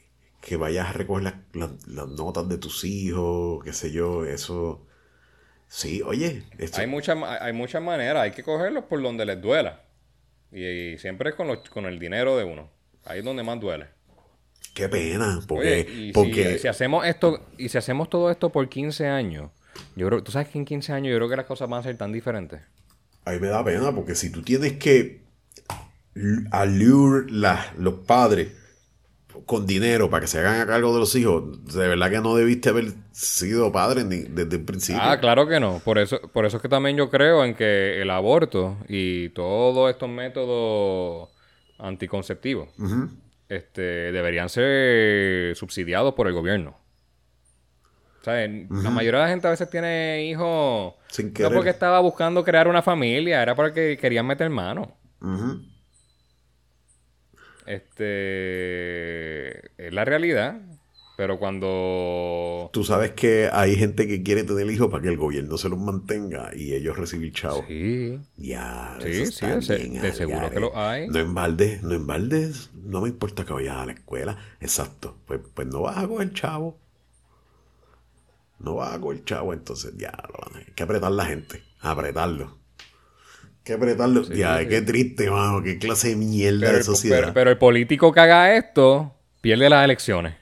A: que vayas a recoger las, notas de tus hijos, qué sé yo, eso. Sí, oye, esto-
B: Hay muchas, hay muchas maneras, hay que cogerlos por donde les duela. Y, y siempre es con, los- con el dinero de uno. Ahí es donde más duele.
A: Qué pena, porque,
B: Oye, y
A: porque
B: si, si hacemos esto, y si hacemos todo esto por 15 años, yo creo, tú sabes que en 15 años yo creo que las cosas van a ser tan diferentes.
A: a mí me da pena, porque si tú tienes que allure la- los padres con dinero para que se hagan a cargo de los hijos, de verdad que no debiste haber sido padre ni desde el principio.
B: Ah, claro que no. Por eso, por eso es que también yo creo en que el aborto y todos estos métodos anticonceptivos este, deberían ser subsidiados por el gobierno. O sea, La mayoría de la gente a veces tiene hijos
A: Sin
B: no
A: querer.
B: porque estaba buscando crear una familia, era porque querían meter mano. Este es la realidad. Pero cuando
A: Tú sabes que hay gente que quiere tener hijos para que el gobierno se los mantenga y ellos recibir chavos.
B: sí,
A: Ya,
B: Sí, sí, se-
A: bien
B: de seguro que lo hay.
A: No en balde, no en balde, no me importa que vayas a la escuela. Exacto. Pues, pues no vas a coger chavo. No vas a coger chavo, entonces ya lo van a- hay que apretar la gente. Apretarlo. Que apretarlo. ya, qué triste, mano. Qué clase de mierda
B: pero
A: de
B: el,
A: sociedad.
B: pero- pero el político que haga esto pierde las elecciones.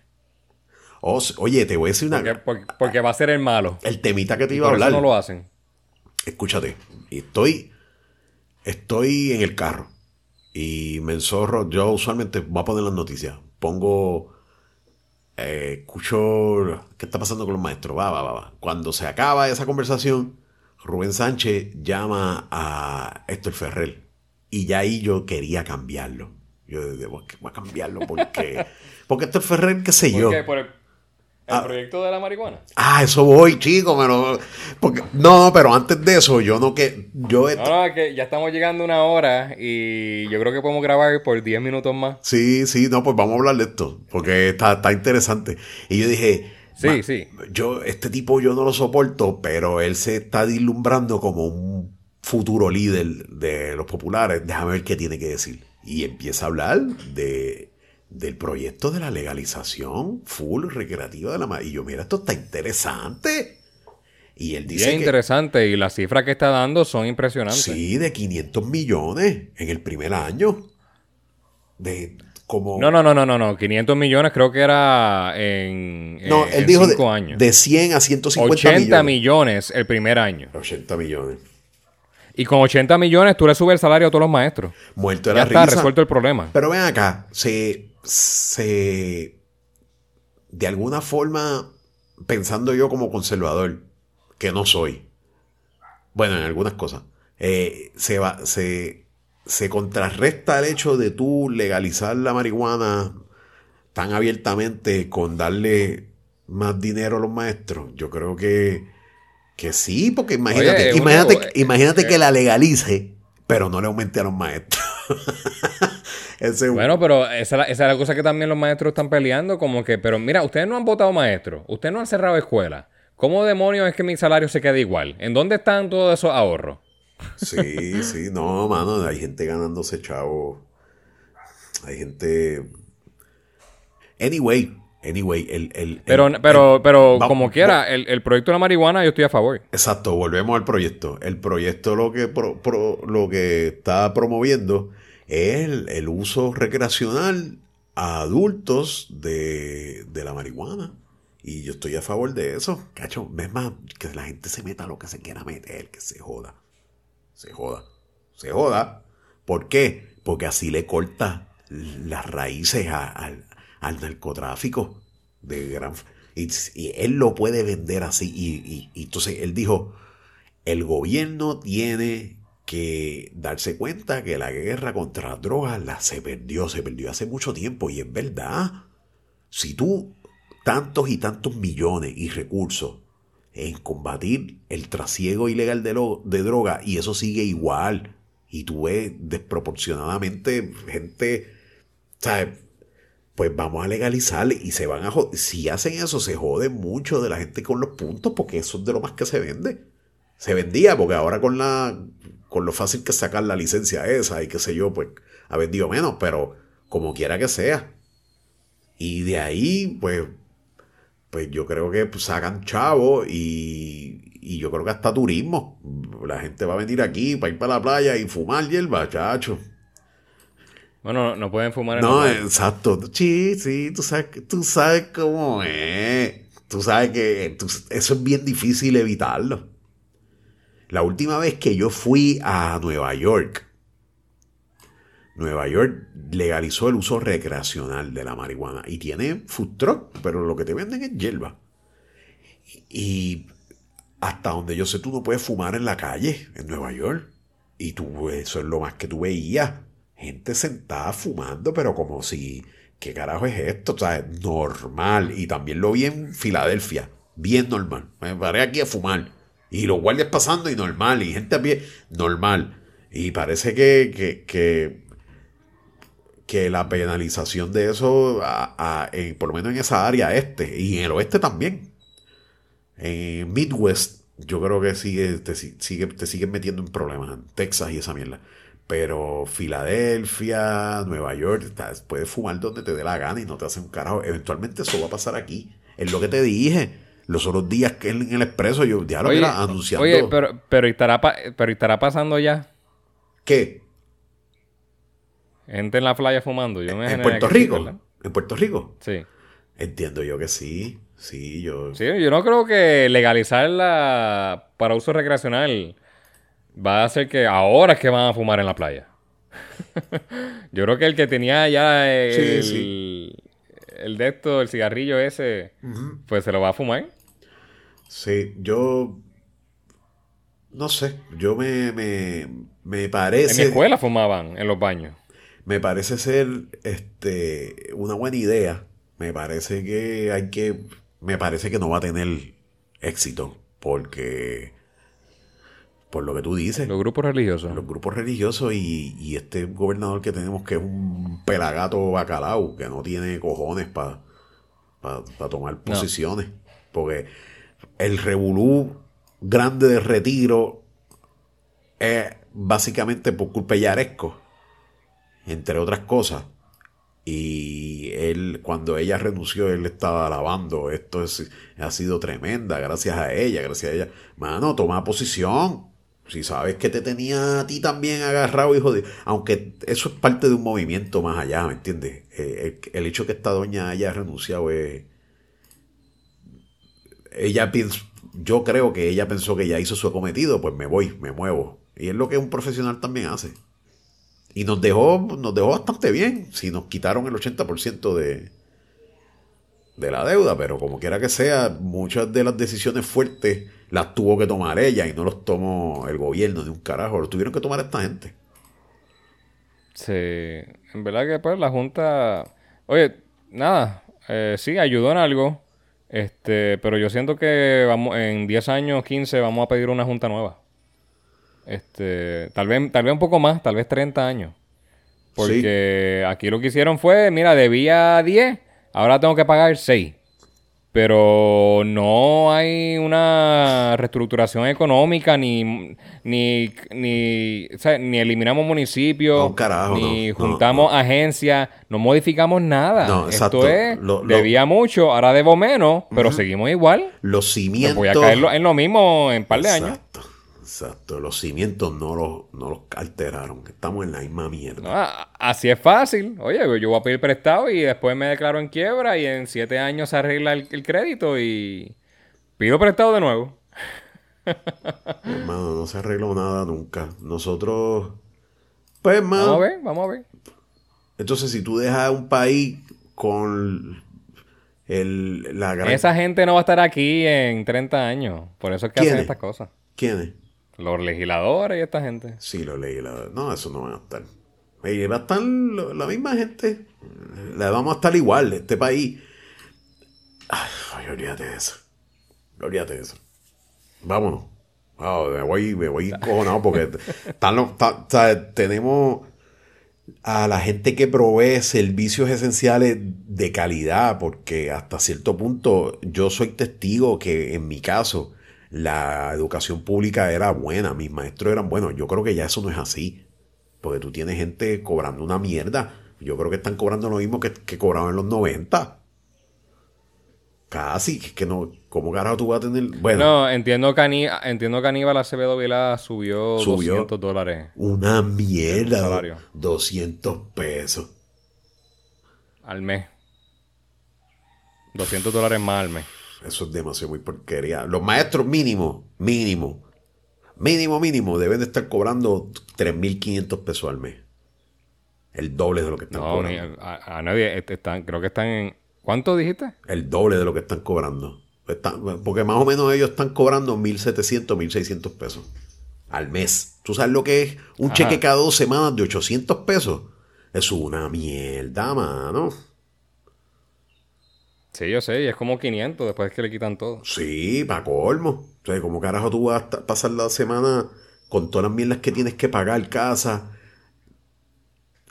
A: Oh, oye, te voy a decir una.
B: Porque, porque- porque va a ser el malo.
A: El temita que te
B: Y
A: iba a
B: eso
A: hablar.
B: no lo hacen.
A: escúchate, estoy, estoy en el carro y me enzorro, yo usualmente voy a poner las noticias, pongo, eh, escucho qué está pasando con los maestros, va, va, va, va. Cuando se acaba esa conversación, Rubén Sánchez llama a Héctor Ferrer y ya ahí yo quería cambiarlo. Yo dije, voy a cambiarlo porque, [laughs] porque Héctor Ferrer, qué sé yo.
B: ¿Por qué? ¿Por el, el proyecto de la marihuana?
A: Ah, eso voy, chico, pero porque no, pero antes de eso yo no que yo
B: No, no, que ya estamos llegando a una hora y yo creo que podemos grabar por 10 minutos más.
A: Sí, sí, no, pues vamos a hablar de esto, porque está, está interesante. Y yo dije,
B: Sí,
A: "Ma,
B: sí.
A: Yo, este tipo yo no lo soporto, pero él se está dislumbrando como un futuro líder de los populares. Déjame ver qué tiene que decir. Y empieza a hablar de, del proyecto de la legalización full recreativa de la marihuana. Y yo, mira, esto está interesante. Y él dice.
B: es interesante y las cifras que está dando son impresionantes.
A: Sí, de 500 millones en el primer año. De como.
B: No, no, no, no, no, no. 500 millones creo que era en.
A: No, él dijo de, años. de 100 a 150
B: 80 millones. el primer año.
A: 80 millones.
B: Y con 80 millones tú le subes el salario a todos los maestros.
A: Muerto de
B: ya
A: la
B: está, resuelto el problema.
A: Pero ven acá, se, se. De alguna forma, pensando yo como conservador, que no soy. Bueno, en algunas cosas. Eh, se, va, se, se contrarresta el hecho de tú legalizar la marihuana tan abiertamente con darle más dinero a los maestros. Yo creo que, que sí, porque imagínate, imagínate, imagínate eh, que la legalice, pero no le aumente a los maestros. [laughs]
B: bueno, pero esa, esa, es la cosa que también los maestros están peleando, como que, pero mira, ustedes no han votado maestros, ustedes no han cerrado escuelas. ¿Cómo demonios es que mi salario se quede igual? ¿En dónde están todos esos ahorros?
A: Sí, sí, no, mano, hay gente ganándose chavo. Hay gente. Anyway, anyway, el. el
B: pero, pero, pero como quiera, el, proyecto de la marihuana yo estoy a favor.
A: Exacto, volvemos al proyecto. El proyecto lo que, lo que está promoviendo es el, uso recreacional a adultos de, de la marihuana. Y yo estoy a favor de eso. Cacho, es más, que la gente se meta lo que se quiera meter, que se joda. Se joda. Se joda. ¿Por qué? Porque así le corta las raíces al narcotráfico de gran... Y, él lo puede vender así. Y, y, entonces él dijo, el gobierno tiene que darse cuenta que la guerra contra las drogas la se perdió, se perdió hace mucho tiempo. Y es verdad. Si tú tantos y tantos millones y recursos en combatir el trasiego ilegal de, de droga y eso sigue igual. Y tú ves desproporcionadamente gente, ¿sabes? Pues vamos a legalizar y se van a Si hacen eso, se jode mucho de la gente con los puntos porque eso es de lo más que se vende. Se vendía porque ahora con la con lo fácil que sacar la licencia esa y qué sé yo, pues ha vendido menos, pero como quiera que sea. Y de ahí, pues pues yo creo que pues, sacan chavos y, yo creo que hasta turismo. La gente va a venir aquí para ir para la playa y fumar hierba, chacho.
B: Bueno, no pueden fumar en
A: No, exacto. Sí, sí, tú sabes, tú sabes cómo es. Tú sabes que eso es bien difícil evitarlo. La última vez que yo fui a Nueva York, Nueva York legalizó el uso recreacional de la marihuana y tiene food truck, pero lo que te venden es hierba. Y hasta donde yo sé, tú no puedes fumar en la calle en Nueva York. Y tú, eso es lo más que tú veías. Gente sentada fumando, pero como si, ¿qué carajo es esto? O sea, normal. Y también lo vi en Filadelfia, bien normal. Me paré aquí a fumar. Y los guardias pasando y normal. Y gente a pie, normal. Y parece que, que que la penalización de eso, por lo menos en esa área este, y en el oeste también, en Midwest, yo creo que sigue, te, sigue, te siguen metiendo en problemas, en Texas y esa mierda. Pero Filadelfia, Nueva York, puedes fumar donde te dé la gana y no te hacen un carajo. Eventualmente eso va a pasar aquí. Es lo que te dije. Los otros días que en el expreso yo ya lo era anunciando.
B: Oye, pero, pero, estará, pero estará pasando ya.
A: ¿Qué?
B: Gente en la playa fumando. Yo
A: me ¿En Puerto Rico? ¿En Puerto Rico?
B: Sí.
A: Entiendo yo que sí. Sí, yo.
B: Sí, yo no creo que legalizarla para uso recreacional va a hacer que ahora es que van a fumar en la playa. [laughs] yo creo que el que tenía ya el, el de esto, el cigarrillo ese, pues se lo va a fumar.
A: Sí, yo. No sé, yo me, me, me parece.
B: En mi escuela fumaban en los baños
A: me parece ser este, una buena idea. Me parece que hay que. Me parece que no va a tener éxito. Porque. Por lo que tú dices.
B: Los grupos religiosos.
A: Los grupos religiosos y, este gobernador que tenemos que es un pelagato bacalao, que no tiene cojones para tomar posiciones. Porque el revolú grande de retiro es básicamente por culpa de Yaresco entre otras cosas. Y él, cuando ella renunció, él estaba alabando. Esto es, ha sido tremenda, gracias a ella, gracias a ella. Mano, toma posición. Si sabes que te tenía a ti también agarrado, hijo de. Aunque eso es parte de un movimiento más allá, ¿me entiendes? Eh, el, el, hecho que esta doña haya renunciado es. Ella Yo creo que ella pensó que ya hizo su cometido, pues me voy, me muevo. Y es lo que un profesional también hace. Y nos dejó, nos dejó bastante bien. Si nos quitaron el 80% de, de la deuda, pero como quiera que sea, muchas de las decisiones fuertes las tuvo que tomar ella y no los tomó el gobierno de un carajo, los tuvieron que tomar esta gente.
B: Sí, en verdad que pues la Junta, oye, nada, eh, sí, ayudó en algo, este, pero yo siento que vamos en 10 años, 15, vamos a pedir una Junta nueva. Este, tal vez, tal vez un poco más, tal vez 30 años. Porque aquí lo que hicieron fue, mira, debía 10, ahora tengo que pagar 6. Pero no hay una reestructuración económica, ni, ni, ni, ni eliminamos municipios, ni juntamos agencias, no modificamos nada. Esto es, debía mucho, ahora debo menos, pero seguimos igual.
A: Los cimientos.
B: voy a caer en lo mismo en un par de años.
A: Exacto, los cimientos no los, no los alteraron. Estamos en la misma mierda.
B: Ah, así es fácil. Oye, yo voy a pedir prestado y después me declaro en quiebra y en siete años se arregla el, crédito y pido prestado de nuevo. [laughs]
A: Hermano, no se arregló nada nunca. Nosotros, pues, hermano.
B: Vamos a ver, vamos a ver.
A: Entonces, si tú dejas un país con el, la
B: gran... Esa gente no va a estar aquí en 30 años. Por eso es que hacen estas cosas.
A: ¿Quiénes?
B: Los legisladores y esta gente.
A: Sí, los legisladores. No, eso no va a estar. Y va a estar la misma gente. Le vamos a estar igual. Este país. Ay, olvídate de eso. Olvídate de eso. Vámonos. me voy, me voy encojonado porque tenemos a la gente que provee servicios esenciales de calidad, porque hasta cierto punto yo soy testigo que en mi caso la educación pública era buena, mis maestros eran buenos. Yo creo que ya eso no es así. Porque tú tienes gente cobrando una mierda. Yo creo que están cobrando lo mismo que, que cobraban en los 90. Casi, que no, ¿cómo carajo tú vas a tener? Bueno.
B: No, entiendo que, Aníbal, entiendo que Aníbal Acevedo Vila subió, subió 200 dólares.
A: Una mierda. 200 pesos.
B: Al mes. 200 dólares más al mes.
A: Eso es demasiado muy porquería. Los maestros mínimo, mínimo, mínimo, mínimo, deben de estar cobrando 3.500 pesos al mes. El doble de lo que están cobrando.
B: a, nadie, este, están, creo que están en... ¿Cuánto dijiste?
A: El doble de lo que están cobrando. porque más o menos ellos están cobrando 1.700, 1.600 pesos al mes. ¿Tú sabes lo que es un cheque cada dos semanas de 800 pesos? Es una mierda, mano.
B: Sí, yo sé, y es como 500 después que le quitan todo.
A: Sí, para colmo. O sea, ¿cómo carajo tú vas a pasar la semana con todas las mierdas que tienes que pagar, casa?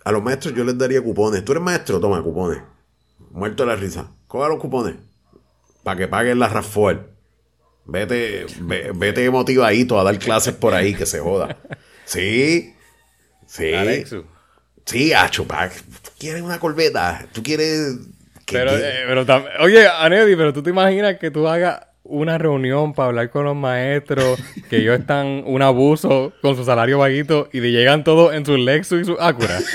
A: A los maestros yo les daría cupones. Tú eres maestro, toma cupones. Muerto de la risa. Coga los cupones. Para que paguen la Rafael. Vete, vete motivadito a dar clases por ahí, que se joda. Sí. Sí. Alexu. Sí, a chupar. ¿Tú quieres una corbeta? ¿Tú quieres
B: pero, eh, pero oye, Anedi, pero tú te imaginas que tú hagas una reunión para hablar con los maestros, [laughs] que ellos están un abuso con su salario vaguito y le llegan todos en su Lexus y su Acura. [laughs]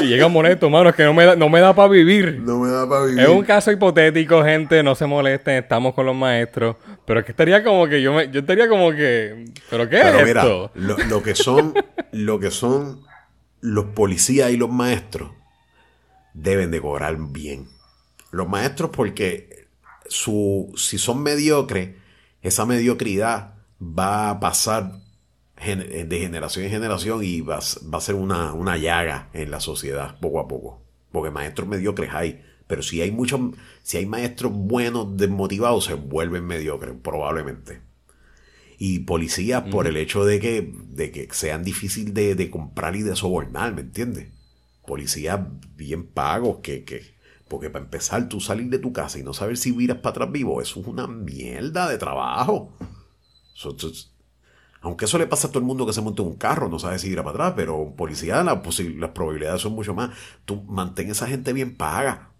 B: y llegan molestos, mano, es que no me da, no me da para vivir.
A: No me da para vivir.
B: Es un caso hipotético, gente, no se molesten, estamos con los maestros. Pero es que estaría como que yo me, yo estaría como que, ¿pero qué es esto?
A: Lo, lo que son, lo que son los policías y los maestros deben de cobrar bien. Los maestros porque su, si son mediocres, esa mediocridad va a pasar de generación en generación y va, a ser una, una, llaga en la sociedad poco a poco. Porque maestros mediocres hay. Pero si hay muchos, si hay maestros buenos, desmotivados, se vuelven mediocres, probablemente. Y policías por el hecho de que, de que sean difíciles de, de comprar y de sobornar, ¿me entiendes? Policías bien pagos que, que, porque para empezar tú salir de tu casa y no saber si viras para atrás vivo, eso es una mierda de trabajo. Aunque eso le pasa a todo el mundo que se monte en un carro, no sabe si irá para atrás, pero en policía la las probabilidades son mucho más. Tú mantén esa gente bien paga,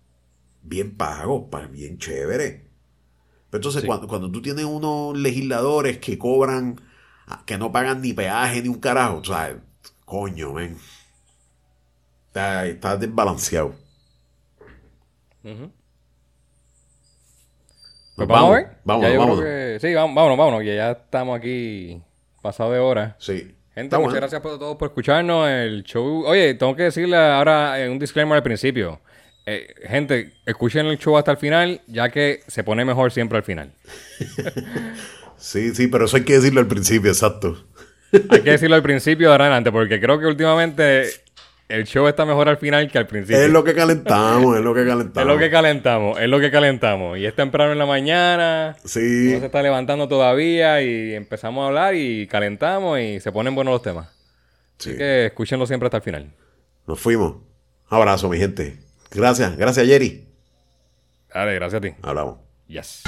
A: bien pago, pa- bien chévere. Pero entonces
B: Sí.
A: cuando, cuando tú tienes unos legisladores que cobran, ah, que no pagan ni peaje ni un carajo, o sea, coño, ven. Está, está desbalanceado.
B: Ujú.
A: Nos
B: Pues vamos, a ver.
A: Vámonos,
B: Ya yo creo
A: vámonos.
B: que- Sí, vamos, vámonos, vámonos, que ya estamos aquí pasado de hora.
A: Sí.
B: Gente, muchas gracias por todos por escucharnos. El show. Oye, tengo que decirle ahora eh, un disclaimer al principio. Eh, gente, escuchen el show hasta el final, ya que se pone mejor siempre al final. [laughs]
A: Sí, sí, pero eso hay que decirlo al principio, exacto.
B: Hay que decirlo al principio de adelante, porque creo que últimamente el show está mejor al final que al principio.
A: Es lo que calentamos, es lo que [laughs]
B: Es
A: calentamos.
B: lo que calentamos, es lo que calentamos. Y es temprano en la mañana,
A: Sí,
B: no se está levantando todavía y empezamos a hablar y calentamos y se ponen buenos los temas.
A: sí.
B: Así que escúchenlo siempre hasta el final.
A: Nos fuimos. Abrazo, mi gente. Gracias, gracias, Jerry.
B: Dale, gracias a ti.
A: Hablamos.
B: Yes.